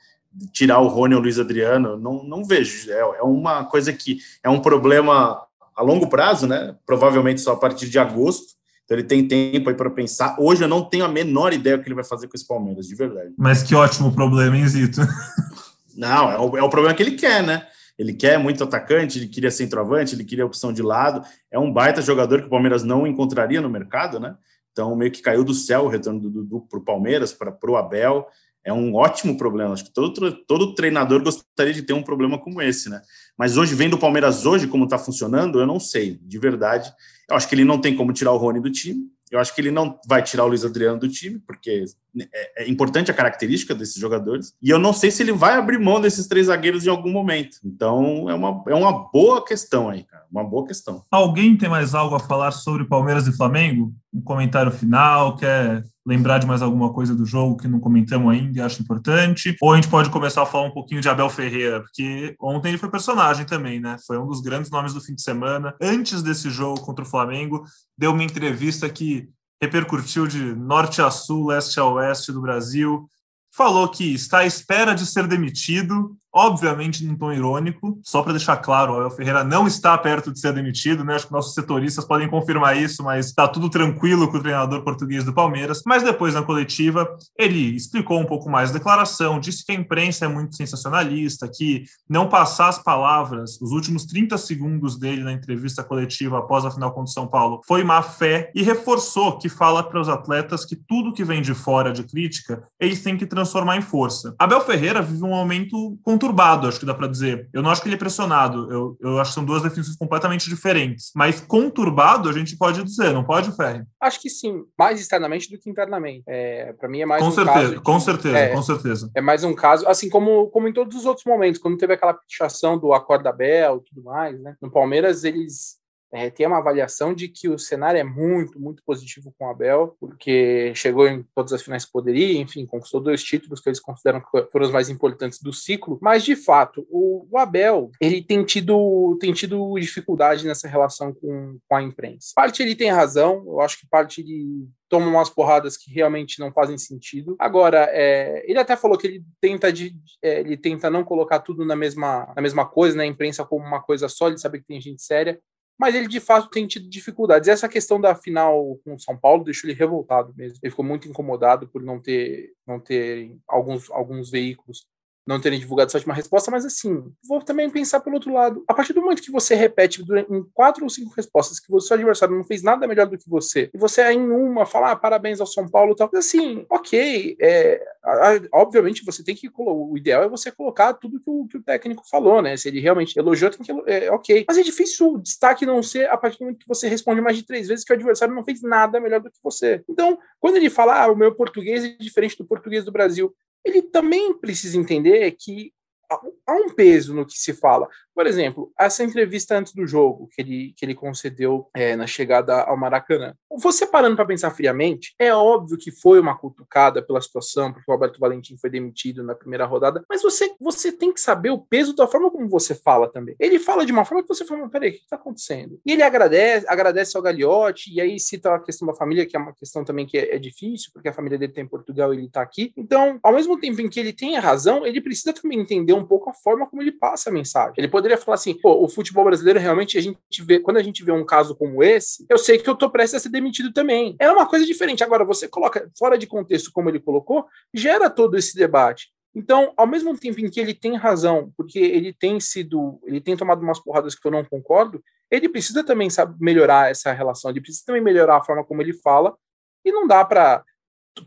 tirar o Rony ou o Luiz Adriano. Não, não vejo. É, é uma coisa que é um problema a longo prazo, né? Provavelmente só a partir de agosto. Então ele tem tempo aí para pensar. Hoje eu não tenho a menor ideia o que ele vai fazer com esse Palmeiras, de verdade. Mas que ótimo problema, hein, Zito? Não, é o, é o problema que ele quer, né? Ele quer muito atacante, ele queria centroavante, ele queria opção de lado. É um baita jogador que o Palmeiras não encontraria no mercado, né? Então, meio que caiu do céu o retorno do Dudu para o Palmeiras, para o Abel. É um ótimo problema. Acho que todo, todo treinador gostaria de ter um problema como esse, né? Mas hoje, vendo o Palmeiras hoje, como está funcionando, eu não sei, de verdade. Eu acho que ele não tem como tirar o Rony do time. Eu acho que ele não vai tirar o Luiz Adriano do time, porque é, é, importante a característica desses jogadores. E eu não sei se ele vai abrir mão desses três zagueiros em algum momento. Então é uma, é uma boa questão aí, cara. Uma boa questão. Alguém tem mais algo a falar sobre Palmeiras e Flamengo? Um comentário final? Quer lembrar de mais alguma coisa do jogo que não comentamos ainda e acho importante? Ou a gente pode começar a falar um pouquinho de Abel Ferreira, porque ontem ele foi personagem também, né? Foi um dos grandes nomes do fim de semana. Antes desse jogo contra o Flamengo, deu uma entrevista que repercutiu de norte a sul, leste a oeste do Brasil. Falou que está à espera de ser demitido obviamente num tom irônico, só para deixar claro, o Abel Ferreira não está perto de ser demitido, né? Acho que nossos setoristas podem confirmar isso, mas está tudo tranquilo com o treinador português do Palmeiras. Mas depois, na coletiva, ele explicou um pouco mais a declaração, disse que a imprensa é muito sensacionalista, que não passar as palavras, os últimos 30 segundos dele na entrevista coletiva após a final contra o São Paulo, foi má fé e reforçou que fala para os atletas que tudo que vem de fora de crítica, eles têm que transformar em força. Abel Ferreira vive um momento conturbado, acho que dá para dizer. Eu não acho que ele é pressionado, eu, eu acho que são duas definições completamente diferentes. Mas conturbado a gente pode dizer, não pode, Ferri? Acho que sim, mais externamente do que internamente. É, para mim é mais com um certeza, caso. De, com certeza, é, com certeza. É mais um caso, assim como, como em todos os outros momentos, quando teve aquela pichação do Acorda Bel e tudo mais, né? No Palmeiras, eles é, tem uma avaliação de que o cenário é muito, muito positivo com o Abel, porque chegou em todas as finais que poderia, enfim, conquistou dois títulos que eles consideram que foram os mais importantes do ciclo, mas de fato, o, o Abel, ele tem tido, tem tido dificuldade nessa relação com, com a imprensa. Parte ele tem razão, eu acho que parte ele toma umas porradas que realmente não fazem sentido. Agora, é, ele até falou que ele tenta, de, é, ele tenta não colocar tudo na mesma, na mesma coisa, né, a imprensa como uma coisa só, ele sabe que tem gente séria, mas ele de fato tem tido dificuldades. Essa questão da final com São Paulo deixou ele revoltado mesmo. Ele ficou muito incomodado por não ter, não ter alguns, alguns veículos não terem divulgado essa última resposta, mas assim, vou também pensar pelo outro lado. A partir do momento que você repete em quatro ou cinco respostas que o seu adversário não fez nada melhor do que você, e você em uma fala ah, parabéns ao São Paulo e tal, assim, ok, é, obviamente você tem que o ideal é você colocar tudo que o, que o técnico falou, né? Se ele realmente elogiou, tem que é, ok. Mas é difícil o destaque não ser a partir do momento que você responde mais de três vezes que o adversário não fez nada melhor do que você. Então, quando ele fala, ah, o meu português é diferente do português do Brasil, ele também precisa entender que há um peso no que se fala. Por exemplo, essa entrevista antes do jogo que ele, que ele concedeu é, na chegada ao Maracanã. Você parando para pensar friamente, é óbvio que foi uma cutucada pela situação, porque o Alberto Valentim foi demitido na primeira rodada, mas você, você tem que saber o peso da forma como você fala também. Ele fala de uma forma que você fala, peraí, o que está acontecendo? E ele agradece, agradece ao Gagliotti, e aí cita a questão da família, que é uma questão também que é, é difícil, porque a família dele está em Portugal e ele está aqui. Então, ao mesmo tempo em que ele tem a razão, ele precisa também entender um pouco a forma como ele passa a mensagem. Ele poderia falar assim, pô, o futebol brasileiro realmente a gente vê, quando a gente vê um caso como esse, eu sei que eu tô prestes a ser demitido também. É uma coisa diferente. Agora, você coloca fora de contexto como ele colocou, gera todo esse debate. Então, ao mesmo tempo em que ele tem razão, porque ele tem sido, ele tem tomado umas porradas que eu não concordo, ele precisa também sabe, melhorar essa relação, ele precisa também melhorar a forma como ele fala, e não dá para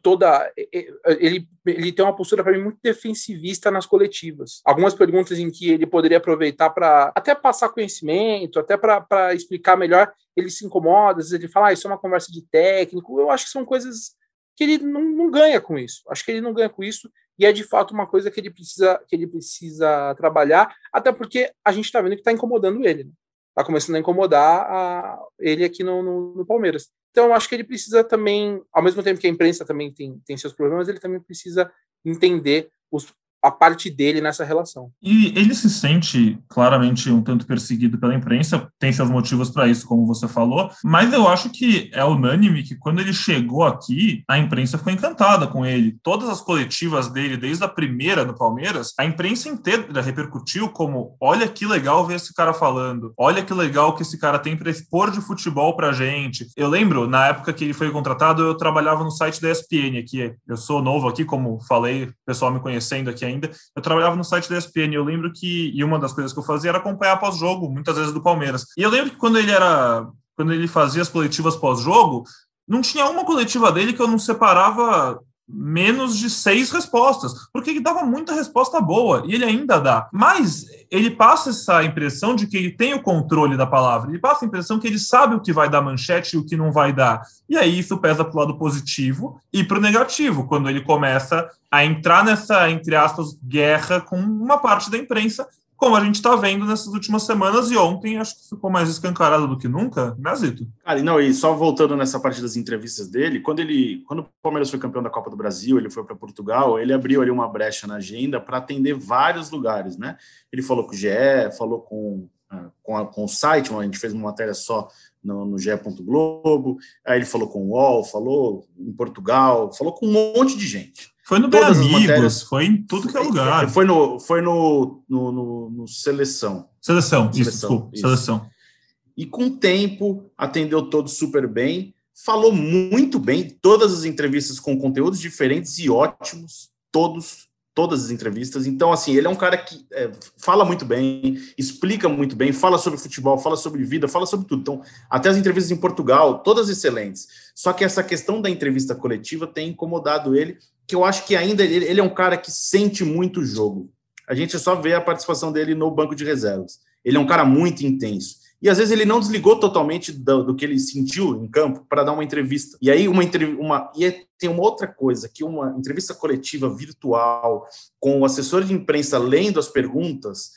toda ele, ele tem uma postura para mim muito defensivista nas coletivas. Algumas perguntas em que ele poderia aproveitar para até passar conhecimento, até para explicar melhor, ele se incomoda, às vezes ele fala, ah, isso é uma conversa de técnico. Eu acho que são coisas que ele não, não ganha com isso. Acho que ele não ganha com isso e é de fato uma coisa que ele precisa que ele precisa trabalhar, até porque a gente está vendo que está incomodando ele. Né? Tá começando a incomodar a, ele aqui no, no, no Palmeiras. Então, acho que ele precisa também, ao mesmo tempo que a imprensa também tem, tem seus problemas, ele também precisa entender os, a parte dele nessa relação. E ele se sente claramente um tanto perseguido pela imprensa, tem seus motivos para isso, como você falou, mas eu acho que é unânime que quando ele chegou aqui, a imprensa ficou encantada com ele. Todas as coletivas dele, desde a primeira do Palmeiras, a imprensa inteira repercutiu como: olha que legal ver esse cara falando, olha que legal que esse cara tem para expor de futebol pra gente. Eu lembro, na época que ele foi contratado, eu trabalhava no site da ESPN aqui. Eu sou novo aqui, como falei, o pessoal me conhecendo aqui ainda, eu trabalhava no site da ESPN, eu lembro que, e uma das coisas que eu fazia era acompanhar pós-jogo, muitas vezes do Palmeiras. E eu lembro que quando ele era, quando ele fazia as coletivas pós-jogo, não tinha uma coletiva dele que eu não separava menos de seis respostas, porque ele dava muita resposta boa e ele ainda dá. Mas ele passa essa impressão de que ele tem o controle da palavra, ele passa a impressão que ele sabe o que vai dar manchete e o que não vai dar. E aí isso pesa para o lado positivo e para o negativo, quando ele começa a entrar nessa, entre aspas, guerra com uma parte da imprensa como a gente está vendo nessas últimas semanas e ontem acho que ficou mais escancarado do que nunca, né, Zito? Cara, não, e só voltando nessa parte das entrevistas dele, quando ele, quando o Palmeiras foi campeão da Copa do Brasil, ele foi para Portugal, ele abriu ali uma brecha na agenda para atender vários lugares, né? Ele falou com o GE, falou com, ah, com, a, com o site, a gente fez uma matéria só no, no GE. Globo, aí ele falou com o UOL, falou em Portugal, falou com um monte de gente. Foi no Todas Bem Amigos, foi em tudo que é lugar. Foi no, foi no, no, no, no Seleção. Seleção, isso, desculpa, isso. Seleção. E com o tempo, atendeu todos super bem, falou muito bem, todas as entrevistas com conteúdos diferentes e ótimos, todos, todas as entrevistas. Então, assim, ele é um cara que é, fala muito bem, explica muito bem, fala sobre futebol, fala sobre vida, fala sobre tudo. Então, até as entrevistas em Portugal, todas excelentes. Só que essa questão da entrevista coletiva tem incomodado ele que eu acho que ainda ele, ele é um cara que sente muito o jogo. a gente só vê a participação dele no banco de reservas. Ele é um cara muito intenso. E às vezes ele não desligou totalmente do, do que ele sentiu em campo para dar uma entrevista. E aí, uma. Uma, e tem uma outra coisa: que uma entrevista coletiva virtual, com o assessor de imprensa lendo as perguntas,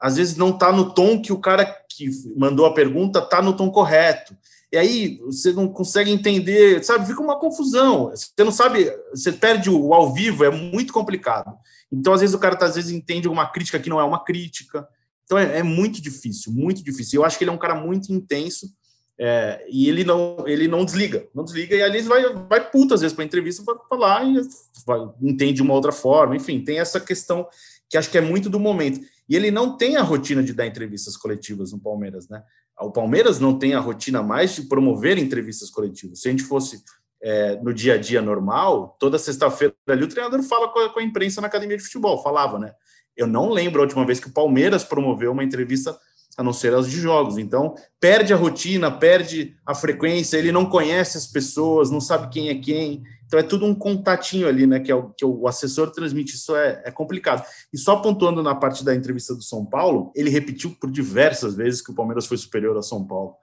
às vezes não está no tom que o cara que mandou a pergunta está no tom correto. E aí você não consegue entender, sabe? Fica uma confusão. Você não sabe, você perde o ao vivo, é muito complicado. Então, às vezes, o cara tá, às vezes entende uma crítica que não é uma crítica. Então, é, é muito difícil, muito difícil. Eu acho que ele é um cara muito intenso é, e ele não, ele não desliga, não desliga, e ali vai, vai puto às vezes para entrevista para falar e vai, entende de uma outra forma. Enfim, tem essa questão que acho que é muito do momento. E ele não tem a rotina de dar entrevistas coletivas no Palmeiras, né? O Palmeiras não tem a rotina mais de promover entrevistas coletivas. Se a gente fosse é, no dia a dia normal, toda sexta-feira ali o treinador fala com a, com a, imprensa na academia de futebol, falava, né? Eu não lembro a última vez que o Palmeiras promoveu uma entrevista a não ser as de jogos. Então, perde a rotina, perde a frequência, ele não conhece as pessoas, não sabe quem é quem. Então, é tudo um contatinho ali, né? Que, é o, que o assessor transmite. Isso é, é complicado. E só pontuando na parte da entrevista do São Paulo, ele repetiu por diversas vezes que o Palmeiras foi superior ao São Paulo.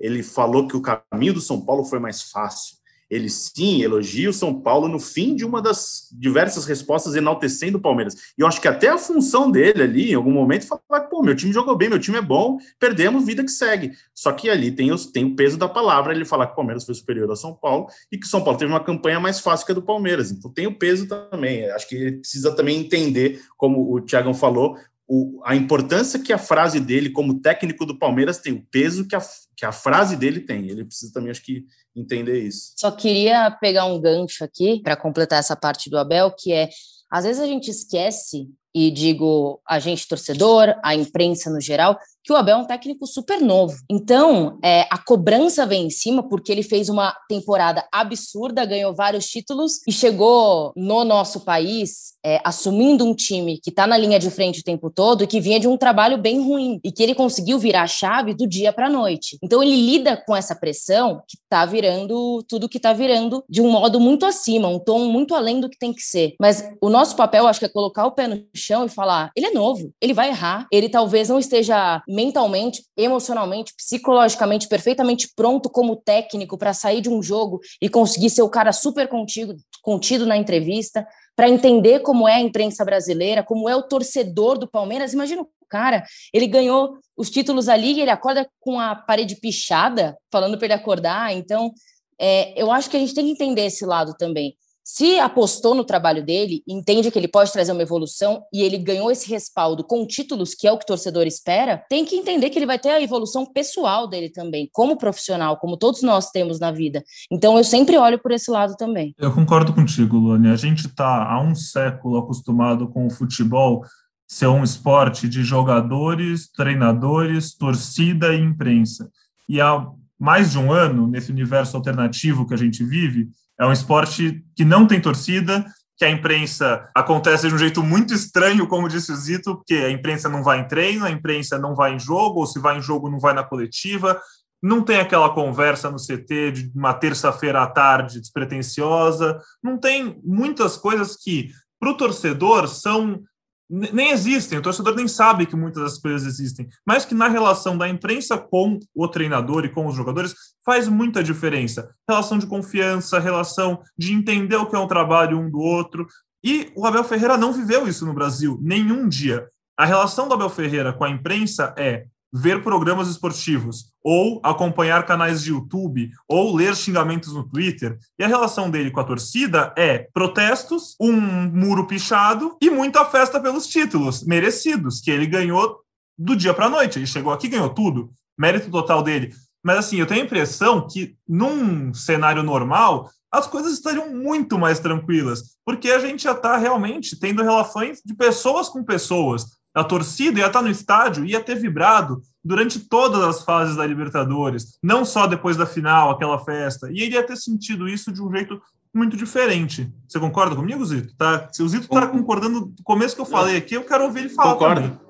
Ele falou que o caminho do São Paulo foi mais fácil ele sim elogia o São Paulo no fim de uma das diversas respostas enaltecendo o Palmeiras. E eu acho que até a função dele ali, em algum momento, falar: pô, meu time jogou bem, meu time é bom, perdemos, vida que segue. Só que ali tem, os, tem o peso da palavra, ele falar que o Palmeiras foi superior ao São Paulo e que o São Paulo teve uma campanha mais fácil que a do Palmeiras. Então tem o peso também. Acho que ele precisa também entender, como o Thiagão falou, o, a importância que a frase dele, como técnico do Palmeiras, tem, o peso que a, que a frase dele tem. Ele precisa também, acho que, entender isso. Só queria pegar um gancho aqui para completar essa parte do Abel, que é às vezes a gente esquece, e digo a gente torcedor, a imprensa no geral, que o Abel é um técnico super novo. Então, é, a cobrança vem em cima porque ele fez uma temporada absurda, ganhou vários títulos e chegou no nosso país é, assumindo um time que está na linha de frente o tempo todo e que vinha de um trabalho bem ruim e que ele conseguiu virar a chave do dia para a noite. Então, ele lida com essa pressão que está virando tudo que está virando de um modo muito acima, um tom muito além do que tem que ser. Mas o nosso papel, acho que é colocar o pé no chão e falar: ele é novo, ele vai errar, ele talvez não esteja mentalmente, emocionalmente, psicologicamente perfeitamente pronto como técnico para sair de um jogo e conseguir ser o cara super contigo, contido na entrevista, para entender como é a imprensa brasileira, como é o torcedor do Palmeiras. Imagina o cara, ele ganhou os títulos ali e ele acorda com a parede pichada, falando para ele acordar. Então, é, eu acho que a gente tem que entender esse lado também. Se apostou no trabalho dele, entende que ele pode trazer uma evolução e ele ganhou esse respaldo com títulos, que é o que o torcedor espera, tem que entender que ele vai ter a evolução pessoal dele também, como profissional, como todos nós temos na vida. Então eu sempre olho por esse lado também. Eu concordo contigo, Luane. A gente está há um século acostumado com o futebol ser um esporte de jogadores, treinadores, torcida e imprensa. E há mais de um ano, nesse universo alternativo que a gente vive, é um esporte que não tem torcida, que a imprensa acontece de um jeito muito estranho, como disse o Zito, porque a imprensa não vai em treino, a imprensa não vai em jogo, ou se vai em jogo, não vai na coletiva. Não tem aquela conversa no CT de uma terça-feira à tarde despretensiosa. Não tem muitas coisas que, para o torcedor, são nem existem, o torcedor nem sabe que muitas das coisas existem, mas que na relação da imprensa com o treinador e com os jogadores faz muita diferença. Relação de confiança, relação de entender o que é um trabalho um do outro. E o Abel Ferreira não viveu isso no Brasil, nenhum dia. A relação do Abel Ferreira com a imprensa é ver programas esportivos, ou acompanhar canais de YouTube, ou ler xingamentos no Twitter. E a relação dele com a torcida é protestos, um muro pichado e muita festa pelos títulos merecidos, que ele ganhou do dia para a noite. Ele chegou aqui ganhou tudo. Mérito total dele. Mas assim, eu tenho a impressão que num cenário normal, as coisas estariam muito mais tranquilas, porque a gente já está realmente tendo relações de pessoas com pessoas a torcida ia estar no estádio, ia ter vibrado durante todas as fases da Libertadores, não só depois da final, aquela festa, e ele ia ter sentido isso de um jeito muito diferente. Você concorda comigo, Zito? Tá, se o Zito está concordando do começo que eu falei aqui, eu quero ouvir ele falar concordo. também.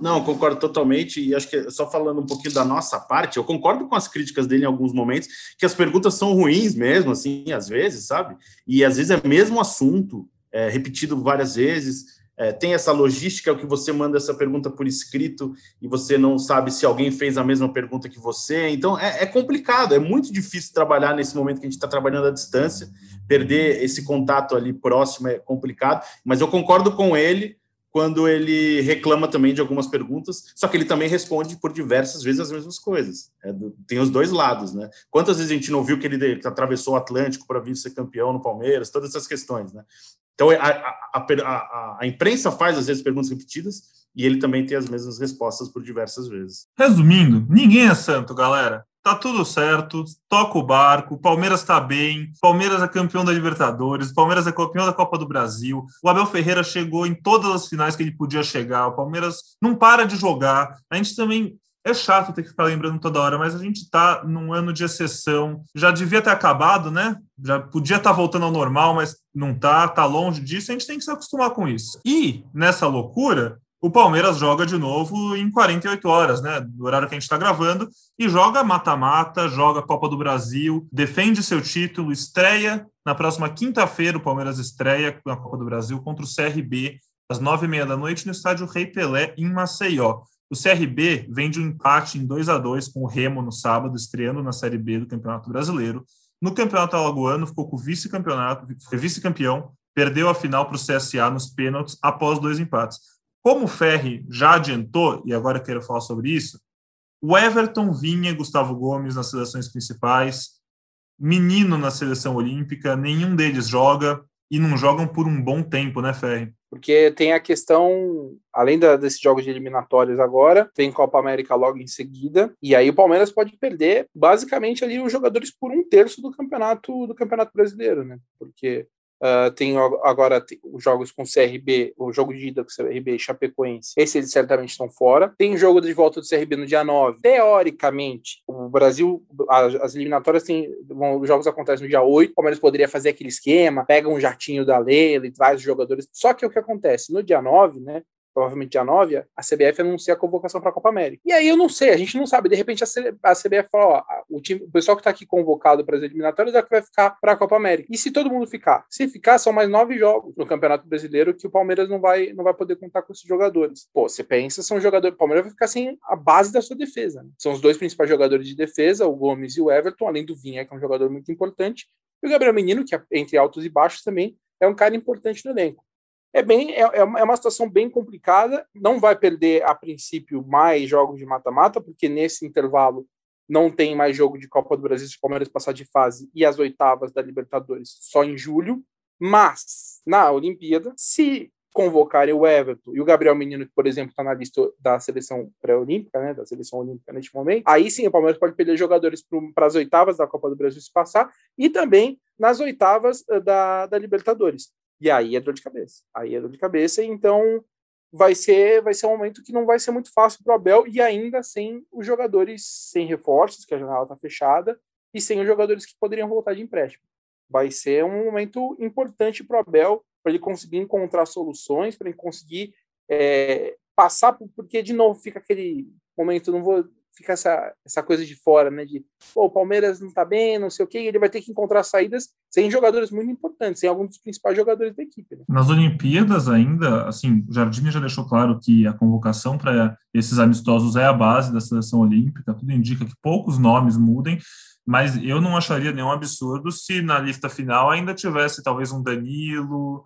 Não, concordo totalmente, e acho que só falando um pouquinho da nossa parte, eu concordo com as críticas dele em alguns momentos, que as perguntas são ruins mesmo, assim, às vezes, sabe? E às vezes é mesmo assunto, é, repetido várias vezes, é, tem essa logística que você manda essa pergunta por escrito e você não sabe se alguém fez a mesma pergunta que você. Então é, é complicado, é muito difícil trabalhar nesse momento que a gente está trabalhando à distância. Perder esse contato ali próximo é complicado, mas eu concordo com ele quando ele reclama também de algumas perguntas, só que ele também responde por diversas vezes as mesmas coisas. É do, tem os dois lados, né? Quantas vezes a gente não viu que ele atravessou o Atlântico para vir ser campeão no Palmeiras, todas essas questões, né? Então a, a, a, a, imprensa faz às vezes perguntas repetidas e ele também tem as mesmas respostas por diversas vezes. Resumindo, ninguém é santo, galera. Tá tudo certo, toca o barco, o Palmeiras tá bem, Palmeiras é campeão da Libertadores, o Palmeiras é campeão da Copa do Brasil, o Abel Ferreira chegou em todas as finais que ele podia chegar, o Palmeiras não para de jogar. A gente também é chato ter que ficar lembrando toda hora, mas a gente está num ano de exceção. Já devia ter acabado, né? Já podia estar tá voltando ao normal, mas não tá, tá longe disso. A gente tem que se acostumar com isso. E nessa loucura, o Palmeiras joga de novo em 48 horas, né? Do horário que a gente está gravando, e joga mata-mata, joga Copa do Brasil, defende seu título, estreia. Na próxima quinta-feira, o Palmeiras estreia na Copa do Brasil contra o CRB, às nove e meia da noite, no estádio Rei Pelé, em Maceió. O CRB vem de um empate em 2 a 2 com o Remo no sábado, estreando na Série B do Campeonato Brasileiro. No Campeonato Alagoano, ficou com vice-campeonato, foi vice-campeão, perdeu a final para o CSA nos pênaltis após dois empates. Como o Ferri já adiantou, e agora quero falar sobre isso, o Everton vinha Gustavo Gomes nas seleções principais, menino na seleção olímpica, nenhum deles joga e não jogam por um bom tempo, né, Ferri? Porque tem a questão, além da, desses jogos de eliminatórios agora, tem Copa América logo em seguida, e aí o Palmeiras pode perder basicamente ali os jogadores por um terço do campeonato do campeonato brasileiro, né? Porque Uh, tem agora os jogos com CRB, o jogo de ida com CRB e Chapecoense. Esses eles certamente estão fora. Tem jogo de volta do CRB no dia 9. Teoricamente, o Brasil, as, as eliminatórias têm. os jogos acontecem no dia 8. O Palmeiras poderia fazer aquele esquema, pega um jatinho da Leila e traz os jogadores. Só que o que acontece? No dia 9, né? Provavelmente dia 9, a CBF anuncia a convocação para a Copa América. E aí eu não sei, a gente não sabe. De repente a, CBF fala: ó, o, time, o pessoal que está aqui convocado para as eliminatórias é que vai ficar para a Copa América. E se todo mundo ficar? Se ficar, são mais nove jogos no Campeonato Brasileiro que o Palmeiras não vai, não vai poder contar com esses jogadores. Pô, você pensa, são jogadores. O Palmeiras vai ficar sem a base da sua defesa. Né? São os dois principais jogadores de defesa, o Gomes e o Everton, além do Vinha, que é um jogador muito importante, e o Gabriel Menino, que é, entre altos e baixos também é um cara importante no elenco é bem é, é, é uma situação bem complicada. Não vai perder a princípio mais jogos de mata-mata, porque nesse intervalo não tem mais jogo de Copa do Brasil se o Palmeiras passar de fase e as oitavas da Libertadores só em julho. Mas na Olimpíada, se convocarem o Everton e o Gabriel Menino, que, por exemplo, está na lista da seleção pré-olímpica, né, da seleção olímpica neste momento, aí sim o Palmeiras pode perder jogadores para as oitavas da Copa do Brasil se passar e também nas oitavas eh, da, da Libertadores. E aí é dor de cabeça. Aí é dor de cabeça, então vai ser vai ser um momento que não vai ser muito fácil para o Abel e ainda sem os jogadores sem reforços, que a janela está fechada, e sem os jogadores que poderiam voltar de empréstimo. Vai ser um momento importante para o Abel, para ele conseguir encontrar soluções, para ele conseguir é, passar, porque de novo fica aquele momento, não vou fica essa, essa coisa de fora, né? De o Palmeiras não tá bem, não sei o quê, ele vai ter que encontrar saídas sem jogadores muito importantes, sem alguns dos principais jogadores da equipe. Né? Nas Olimpíadas, ainda, assim, o Jardine já deixou claro que a convocação para esses amistosos é a base da seleção olímpica, tudo indica que poucos nomes mudem. Mas eu não acharia nenhum absurdo se na lista final ainda tivesse talvez um Danilo,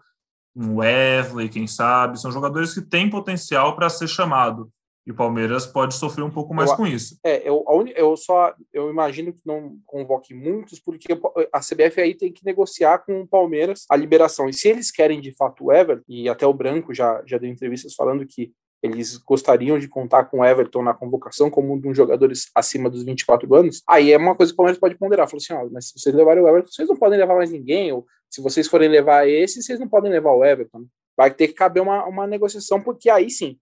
um Wesley, quem sabe. São jogadores que têm potencial para ser chamado. E o Palmeiras pode sofrer um pouco mais eu, com isso. É, eu, eu só eu imagino que não convoque muitos, porque a CBF aí tem que negociar com o Palmeiras a liberação. E se eles querem de fato o Everton, e até o Branco já, já deu entrevistas falando que eles gostariam de contar com o Everton na convocação como um dos jogadores acima dos 24 anos, aí é uma coisa que o Palmeiras pode ponderar. Falou assim: ó, mas se vocês levarem o Everton, vocês não podem levar mais ninguém, ou se vocês forem levar esse, vocês não podem levar o Everton. Vai ter que caber uma, uma negociação, porque aí sim,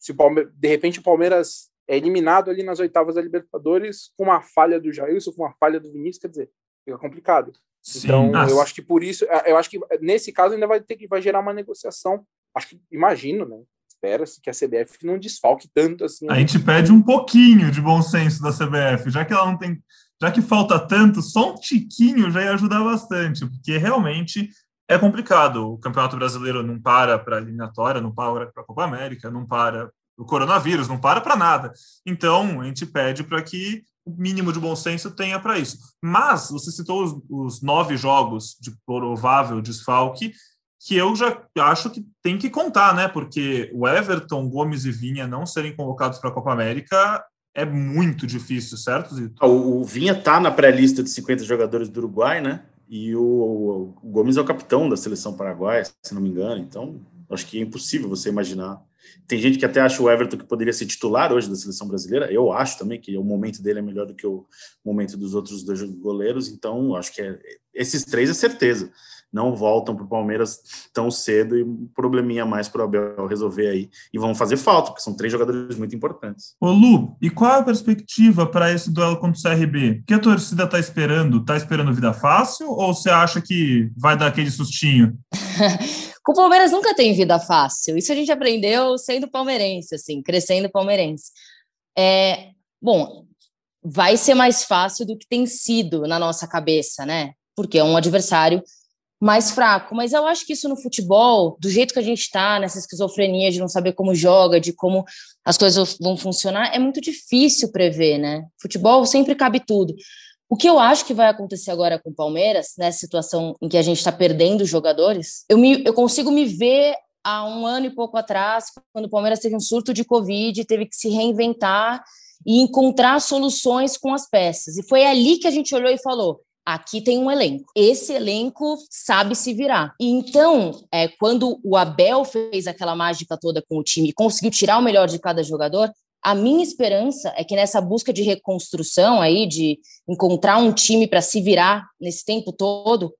se o Palmeiras, de repente o Palmeiras é eliminado ali nas oitavas da Libertadores com uma falha do Jailson, com uma falha do Vinícius, quer dizer, fica complicado. Sim, então, nossa. eu acho que por isso, eu acho que nesse caso ainda vai ter que vai gerar uma negociação. Acho que imagino, né? Espera-se que a CBF não desfalque tanto assim. A gente pede um pouquinho de bom senso da CBF, já que ela não tem, já que falta tanto, só um tiquinho já ia ajudar bastante, porque realmente é complicado. O Campeonato Brasileiro não para para eliminatória, não para para a Copa América, não para o coronavírus, não para para nada. Então, a gente pede para que o mínimo de bom senso tenha para isso. Mas você citou os, os, nove jogos de provável desfalque, que eu já acho que tem que contar, né? Porque o Everton, Gomes e Vinha não serem convocados para a Copa América é muito difícil, certo, Zito? O, o Vinha está na pré-lista de 50 jogadores do Uruguai, né? E o, o, Gomes é o capitão da seleção paraguaia, se não me engano. Então, acho que é impossível você imaginar tem gente que até acha o Everton que poderia ser titular hoje da seleção brasileira. Eu acho também que o momento dele é melhor do que o momento dos outros dois goleiros. Então, acho que é, esses três é certeza. Não voltam para o Palmeiras tão cedo e um probleminha mais para o Abel resolver aí. E vão fazer falta, porque são três jogadores muito importantes. Ô Lu, e qual é a perspectiva para esse duelo contra o CRB? O que a torcida está esperando? Está esperando vida fácil ou você acha que vai dar aquele sustinho? [LAUGHS] O Palmeiras nunca tem vida fácil. Isso a gente aprendeu sendo palmeirense, assim, crescendo palmeirense. É, bom, vai ser mais fácil do que tem sido na nossa cabeça, né? Porque é um adversário mais fraco. Mas eu acho que isso no futebol, do jeito que a gente está, nessa esquizofrenia de não saber como joga, de como as coisas vão funcionar, é muito difícil prever, né? Futebol sempre cabe tudo. O que eu acho que vai acontecer agora com o Palmeiras, nessa situação em que a gente está perdendo jogadores, eu, me, eu consigo me ver há um ano e pouco atrás, quando o Palmeiras teve um surto de Covid, teve que se reinventar e encontrar soluções com as peças. E foi ali que a gente olhou e falou: aqui tem um elenco. Esse elenco sabe se virar. Então, é, quando o Abel fez aquela mágica toda com o time e conseguiu tirar o melhor de cada jogador, a minha esperança é que nessa busca de reconstrução aí, de encontrar um time para se virar nesse tempo todo,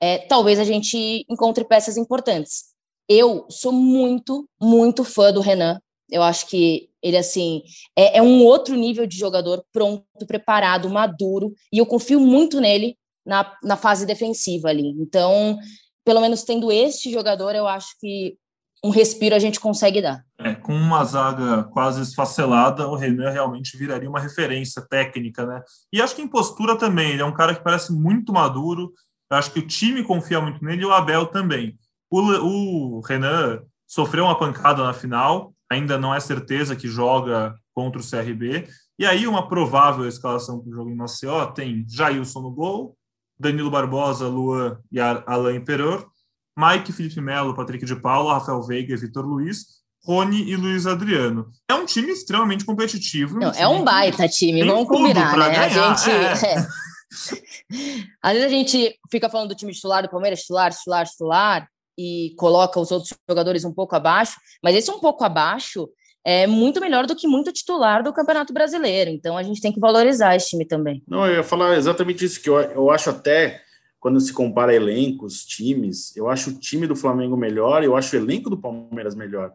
é, talvez a gente encontre peças importantes. Eu sou muito, muito fã do Renan. Eu acho que ele, assim, é, é um outro nível de jogador pronto, preparado, maduro, e eu confio muito nele na, na fase defensiva ali. Então, pelo menos tendo este jogador, eu acho que um respiro a gente consegue dar. É, com uma zaga quase esfacelada, o Renan realmente viraria uma referência técnica, né? E acho que em postura também, ele é um cara que parece muito maduro, acho que o time confia muito nele e o Abel também. O, o Renan sofreu uma pancada na final, ainda não é certeza que joga contra o CRB, e aí uma provável escalação para o jogo em Maceió tem Jailson no gol, Danilo Barbosa, Luan e Alain Peror, Mike, Felipe Melo, Patrick de Paula, Rafael Veiga e Vitor Luiz, Rony e Luiz Adriano. É um time extremamente competitivo. Não, um time é um baita time, vamos combinar, né? Ganhar. A gente. É. É. [LAUGHS] Às vezes a gente fica falando do time titular do Palmeiras, titular, titular, titular, e coloca os outros jogadores um pouco abaixo, mas esse um pouco abaixo é muito melhor do que muito titular do Campeonato Brasileiro. Então a gente tem que valorizar esse time também. Não, eu ia falar exatamente isso, que eu, eu acho até quando se compara elencos, times, eu acho o time do Flamengo melhor, eu acho o elenco do Palmeiras melhor.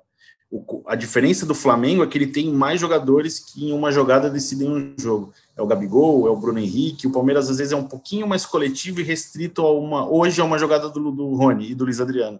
O, a diferença do Flamengo é que ele tem mais jogadores que em uma jogada decidem um jogo. É o Gabigol, é o Bruno Henrique. O Palmeiras às vezes é um pouquinho mais coletivo e restrito a uma. Hoje é uma jogada do, do Rony e do Luiz Adriano.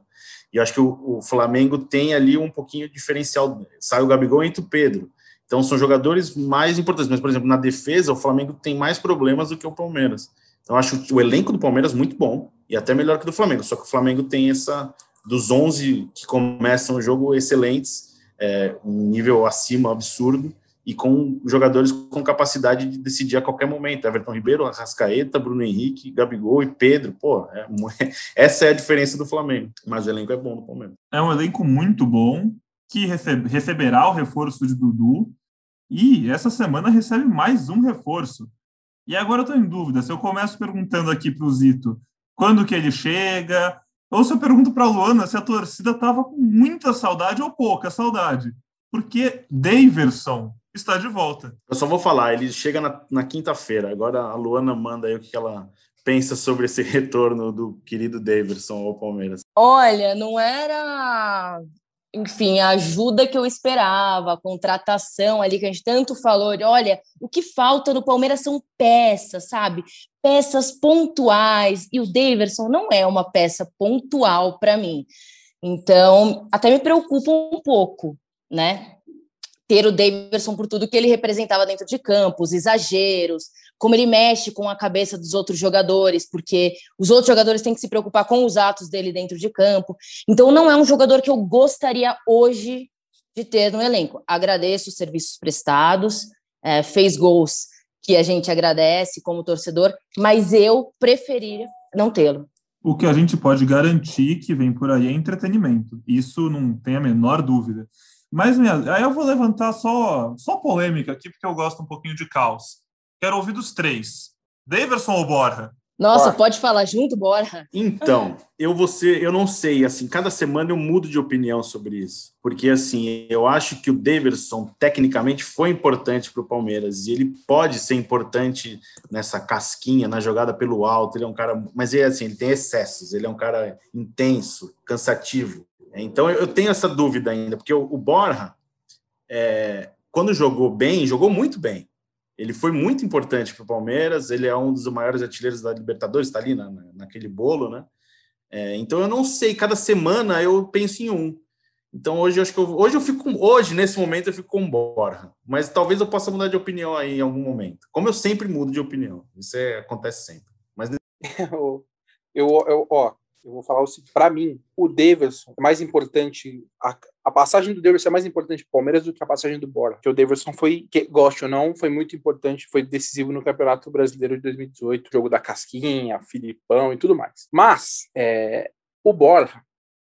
E eu acho que o, o, Flamengo tem ali um pouquinho diferencial. Sai o Gabigol e entra o Pedro. Então são jogadores mais importantes. Mas, por exemplo, na defesa, o Flamengo tem mais problemas do que o Palmeiras. Então, acho o elenco do Palmeiras muito bom e até melhor que o do Flamengo. Só que o Flamengo tem essa, dos 11 que começam o jogo, excelentes, é, um nível acima absurdo e com jogadores com capacidade de decidir a qualquer momento. Everton Ribeiro, Arrascaeta, Bruno Henrique, Gabigol e Pedro. Pô, é, [LAUGHS] essa é a diferença do Flamengo. Mas o elenco é bom do Palmeiras. É um elenco muito bom que receberá o reforço de Dudu e essa semana recebe mais um reforço. E agora eu estou em dúvida se eu começo perguntando aqui para o Zito quando que ele chega, ou se eu pergunto para a Luana se a torcida estava com muita saudade ou pouca saudade. Porque Daverson está de volta. Eu só vou falar, ele chega na, na quinta-feira. Agora a Luana manda aí o que ela pensa sobre esse [LAUGHS] retorno do querido Daverson ao Palmeiras. Olha, não era enfim, a ajuda que eu esperava, a contratação ali que a gente tanto falou, olha, o que falta no Palmeiras são peças, sabe? Peças pontuais, e o Daverson não é uma peça pontual para mim. Então, até me preocupa um pouco, né? Ter o Daverson por tudo que ele representava dentro de campo, os exageros, como ele mexe com a cabeça dos outros jogadores, porque os outros jogadores têm que se preocupar com os atos dele dentro de campo. Então, não é um jogador que eu gostaria hoje de ter no elenco. Agradeço os serviços prestados, é, fez gols que a gente agradece como torcedor, mas eu preferiria não tê-lo. O que a gente pode garantir que vem por aí é entretenimento. Isso não tem a menor dúvida. Mas minha, aí eu vou levantar só, só polêmica aqui, porque eu gosto um pouquinho de caos. Quero ouvir dos três. Daverson ou Borja? Nossa, Borja. pode falar junto, Borja? Então, eu vou ser, eu não sei, assim, cada semana eu mudo de opinião sobre isso. Porque, assim, eu acho que o Daverson, tecnicamente, foi importante para o Palmeiras. E ele pode ser importante nessa casquinha, na jogada pelo alto. Ele é um cara. Mas, é assim, ele tem excessos. Ele é um cara intenso, cansativo. Então eu tenho essa dúvida ainda, porque o, Borja, é, quando jogou bem, jogou muito bem. Ele foi muito importante para o Palmeiras, ele é um dos maiores artilheiros da Libertadores, está ali na, naquele bolo, né? É, então eu não sei, cada semana eu penso em um. Então hoje eu acho que eu, hoje eu fico hoje nesse momento eu fico com Borja, mas talvez eu possa mudar de opinião aí em algum momento. Como eu sempre mudo de opinião, isso é, acontece sempre. Mas eu, [LAUGHS] eu, eu ó, eu vou falar o seguinte: para mim, o Davidson é mais importante, a, a passagem do Davidson é mais importante para o Palmeiras do que a passagem do Bora. Porque o Davidson foi, que, goste ou não, foi muito importante, foi decisivo no Campeonato Brasileiro de 2018, jogo da Casquinha, Filipão e tudo mais. Mas é, o Bora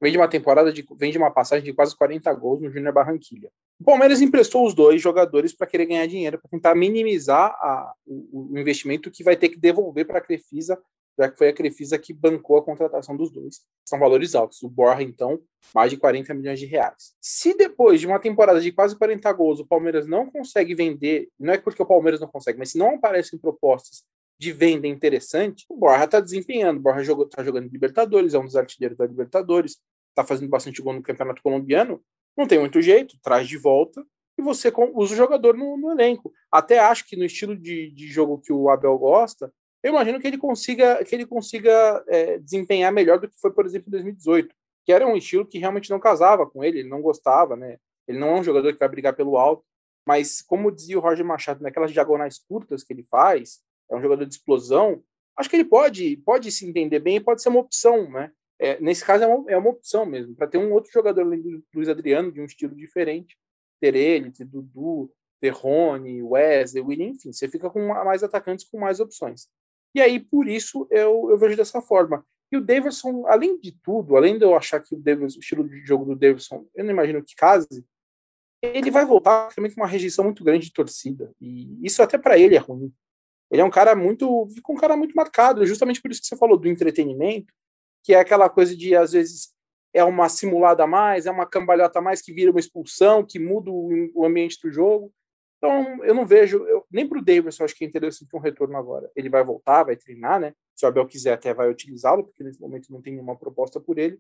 vem de uma temporada de vem de uma passagem de quase 40 gols no Júnior Barranquilha. O Palmeiras emprestou os dois jogadores para querer ganhar dinheiro, para tentar minimizar a, o, o, investimento que vai ter que devolver para a Crefisa já que foi a Crefisa que bancou a contratação dos dois. São valores altos. O Borja, então, mais de 40 milhões de reais. Se depois de uma temporada de quase 40 gols o Palmeiras não consegue vender, não é porque o Palmeiras não consegue, mas se não aparecem propostas de venda interessante, o Borja está desempenhando. O Borja está jogando Libertadores, é um dos artilheiros da Libertadores, está fazendo bastante gol no Campeonato Colombiano. Não tem muito jeito, traz de volta e você usa o jogador no, no elenco. Até acho que no estilo de, de jogo que o Abel gosta, eu imagino que ele consiga, que ele consiga é, desempenhar melhor do que foi, por exemplo, em 2018, que era um estilo que realmente não casava com ele, ele não gostava, né? Ele não é um jogador que vai brigar pelo alto, mas como dizia o Roger Machado, naquelas diagonais curtas que ele faz, é um jogador de explosão, acho que ele pode, pode se entender bem e pode ser uma opção, né? É, nesse caso é uma, é uma opção mesmo, para ter um outro jogador além do Luiz Adriano, de um estilo diferente, ter ele, ter Dudu, ter Rony, Wesley, William, enfim, você fica com mais atacantes com mais opções. E aí, por isso, eu, eu vejo dessa forma. E o Davidson, além de tudo, além de eu achar que o, o estilo de jogo do Davidson, eu não imagino que case, ele vai voltar também com uma rejeição muito grande de torcida. E isso até para ele é ruim. Ele é um cara muito. Fica um cara muito marcado, justamente por isso que você falou do entretenimento, que é aquela coisa de, às vezes, é uma simulada a mais, é uma cambalhota a mais que vira uma expulsão, que muda o ambiente do jogo. Então, eu não vejo, eu, nem para o Davidson acho que é interessante um retorno agora. Ele vai voltar, vai treinar, né? Se o Abel quiser, até vai utilizá-lo, porque nesse momento não tem nenhuma proposta por ele.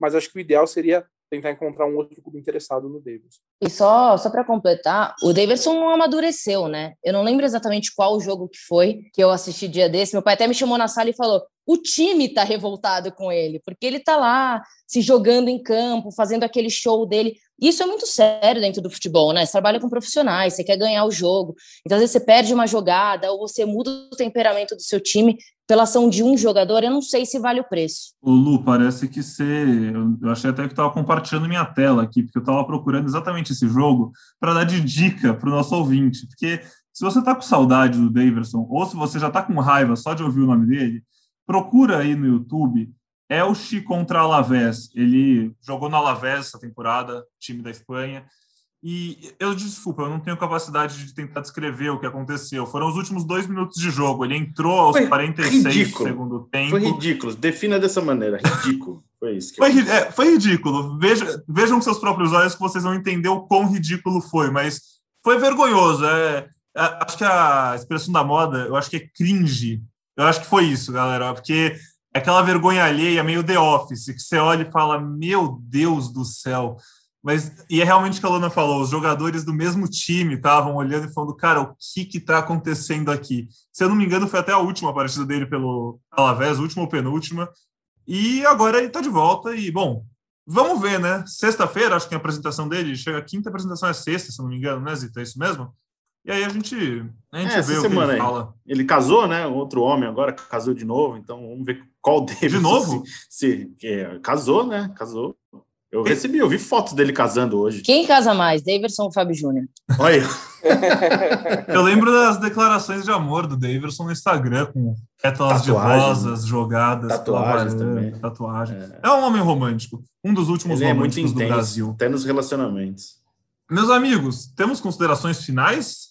Mas acho que o ideal seria tentar encontrar um outro clube interessado no Davidson. E só, só para completar, o Davidson não amadureceu, né? Eu não lembro exatamente qual jogo que foi que eu assisti dia desse. Meu pai até me chamou na sala e falou: o time está revoltado com ele, porque ele está lá se jogando em campo, fazendo aquele show dele. Isso é muito sério dentro do futebol, né? Você trabalha com profissionais, você quer ganhar o jogo. Então, às vezes, você perde uma jogada ou você muda o temperamento do seu time pela ação de um jogador. Eu não sei se vale o preço. O Lu, parece que você. Eu achei até que estava compartilhando minha tela aqui, porque eu estava procurando exatamente esse jogo para dar de dica para o nosso ouvinte. Porque se você está com saudade do Daverson, ou se você já está com raiva só de ouvir o nome dele, procura aí no YouTube Elche contra Alavés. Ele jogou no Alavés essa temporada, time da Espanha. E eu desculpa, eu não tenho capacidade de tentar descrever o que aconteceu. Foram os últimos dois minutos de jogo. Ele entrou aos Foi 46 ridículo. do segundo tempo. Foi ridículo. Defina dessa maneira. Ridículo. Foi isso. foi, é, foi ridículo. Veja, vejam com seus próprios olhos que vocês vão entender o quão ridículo foi. Mas foi vergonhoso. É, é, acho que a expressão da moda, eu acho que é cringe. Eu acho que foi isso, galera. Porque é aquela vergonha alheia, meio The Office, que você olha e fala, meu Deus do céu. Mas, e é realmente o que a Luna falou, os jogadores do mesmo time estavam olhando e falando, cara, o que que tá acontecendo aqui? Se eu não me engano, foi até a última partida dele pelo Alavés, última ou penúltima, e agora ele tá de volta e, bom, vamos ver, né? Sexta-feira, acho que a apresentação dele, chega a quinta apresentação é sexta, se eu não me engano, né, Zita? É isso mesmo? E aí a gente, a gente É, vê essa o que semana ele aí. fala. Ele casou, né? Outro homem agora casou de novo, então vamos ver qual deles. De novo? Se, se- é, casou, né? Casou. Eu recebi, eu vi fotos dele casando hoje. Quem casa mais, Daverson ou Fábio Júnior? Olha aí. [LAUGHS] [LAUGHS] Eu lembro das declarações de amor do Davidson no Instagram, com pétalas de rosas jogadas Tatuagens também. tatuagem. É. É um homem romântico, um dos últimos Ele é muito românticos do intenso, Brasil. até nos relacionamentos. Meus amigos, temos considerações finais?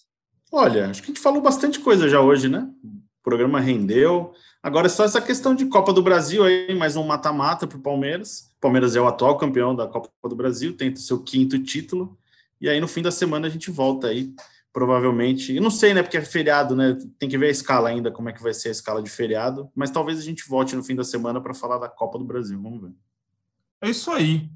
Olha, acho que a gente falou bastante coisa já hoje, né? O programa rendeu. Agora é só essa questão de Copa do Brasil aí, mais um mata-mata para o Palmeiras. O Palmeiras é o atual campeão da Copa do Brasil, tenta seu quinto título. E aí no fim da semana a gente volta aí, provavelmente. Eu não sei, né? Porque é feriado, né? Tem que ver a escala ainda, como é que vai ser a escala de feriado. Mas talvez a gente volte no fim da semana para falar da Copa do Brasil. Vamos ver. É isso aí.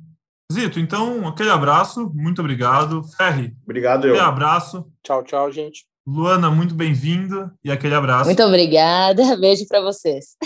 Zito, então, aquele abraço, muito obrigado. Ferri, Obrigado, eu. aquele abraço. Tchau, tchau, gente. Luana, muito bem-vinda e aquele abraço. Muito obrigada, [LAUGHS] beijo para vocês.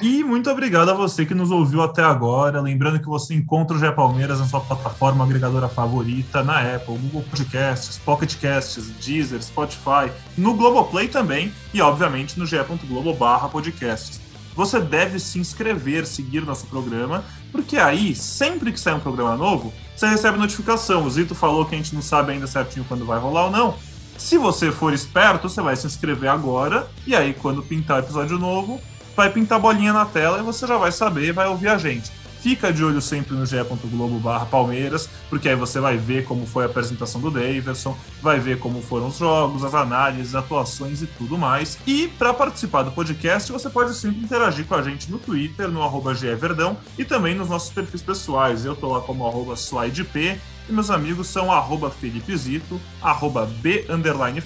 E muito obrigado a você que nos ouviu até agora. Lembrando que você encontra o GE Palmeiras na sua plataforma agregadora favorita, na Apple, Google Podcasts, Pocket Casts, Deezer, Spotify, no Globoplay também e, obviamente, no ge.globo barra podcasts. Você deve se inscrever, seguir nosso programa, porque aí, sempre que sair um programa novo, você recebe notificação. O Zito falou que a gente não sabe ainda certinho quando vai rolar ou não. Se você for esperto, você vai se inscrever agora, e aí, quando pintar episódio novo, vai pintar bolinha na tela e você já vai saber e vai ouvir a gente. Fica de olho sempre no ge.globo barra Palmeiras, porque aí você vai ver como foi a apresentação do Daverson, vai ver como foram os jogos, as análises, atuações e tudo mais. E para participar do podcast, você pode sempre interagir com a gente no Twitter, no arroba GEVerdão, e também nos nossos perfis pessoais. Eu tô lá como arroba SlideP, e meus amigos são arroba Felipe Zito, arroba B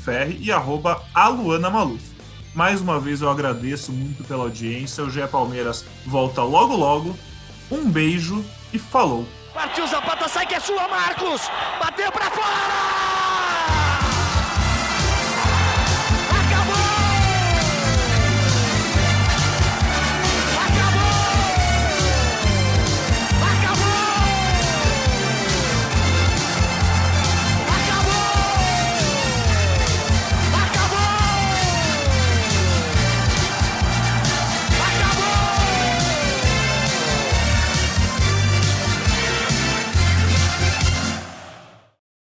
Ferri e arroba Aluana Maluf. Mais uma vez eu agradeço muito pela audiência. O GE Palmeiras volta logo logo um beijo e falou. Partiu Zapata, sai que é sua, Marcos! Bateu pra fora!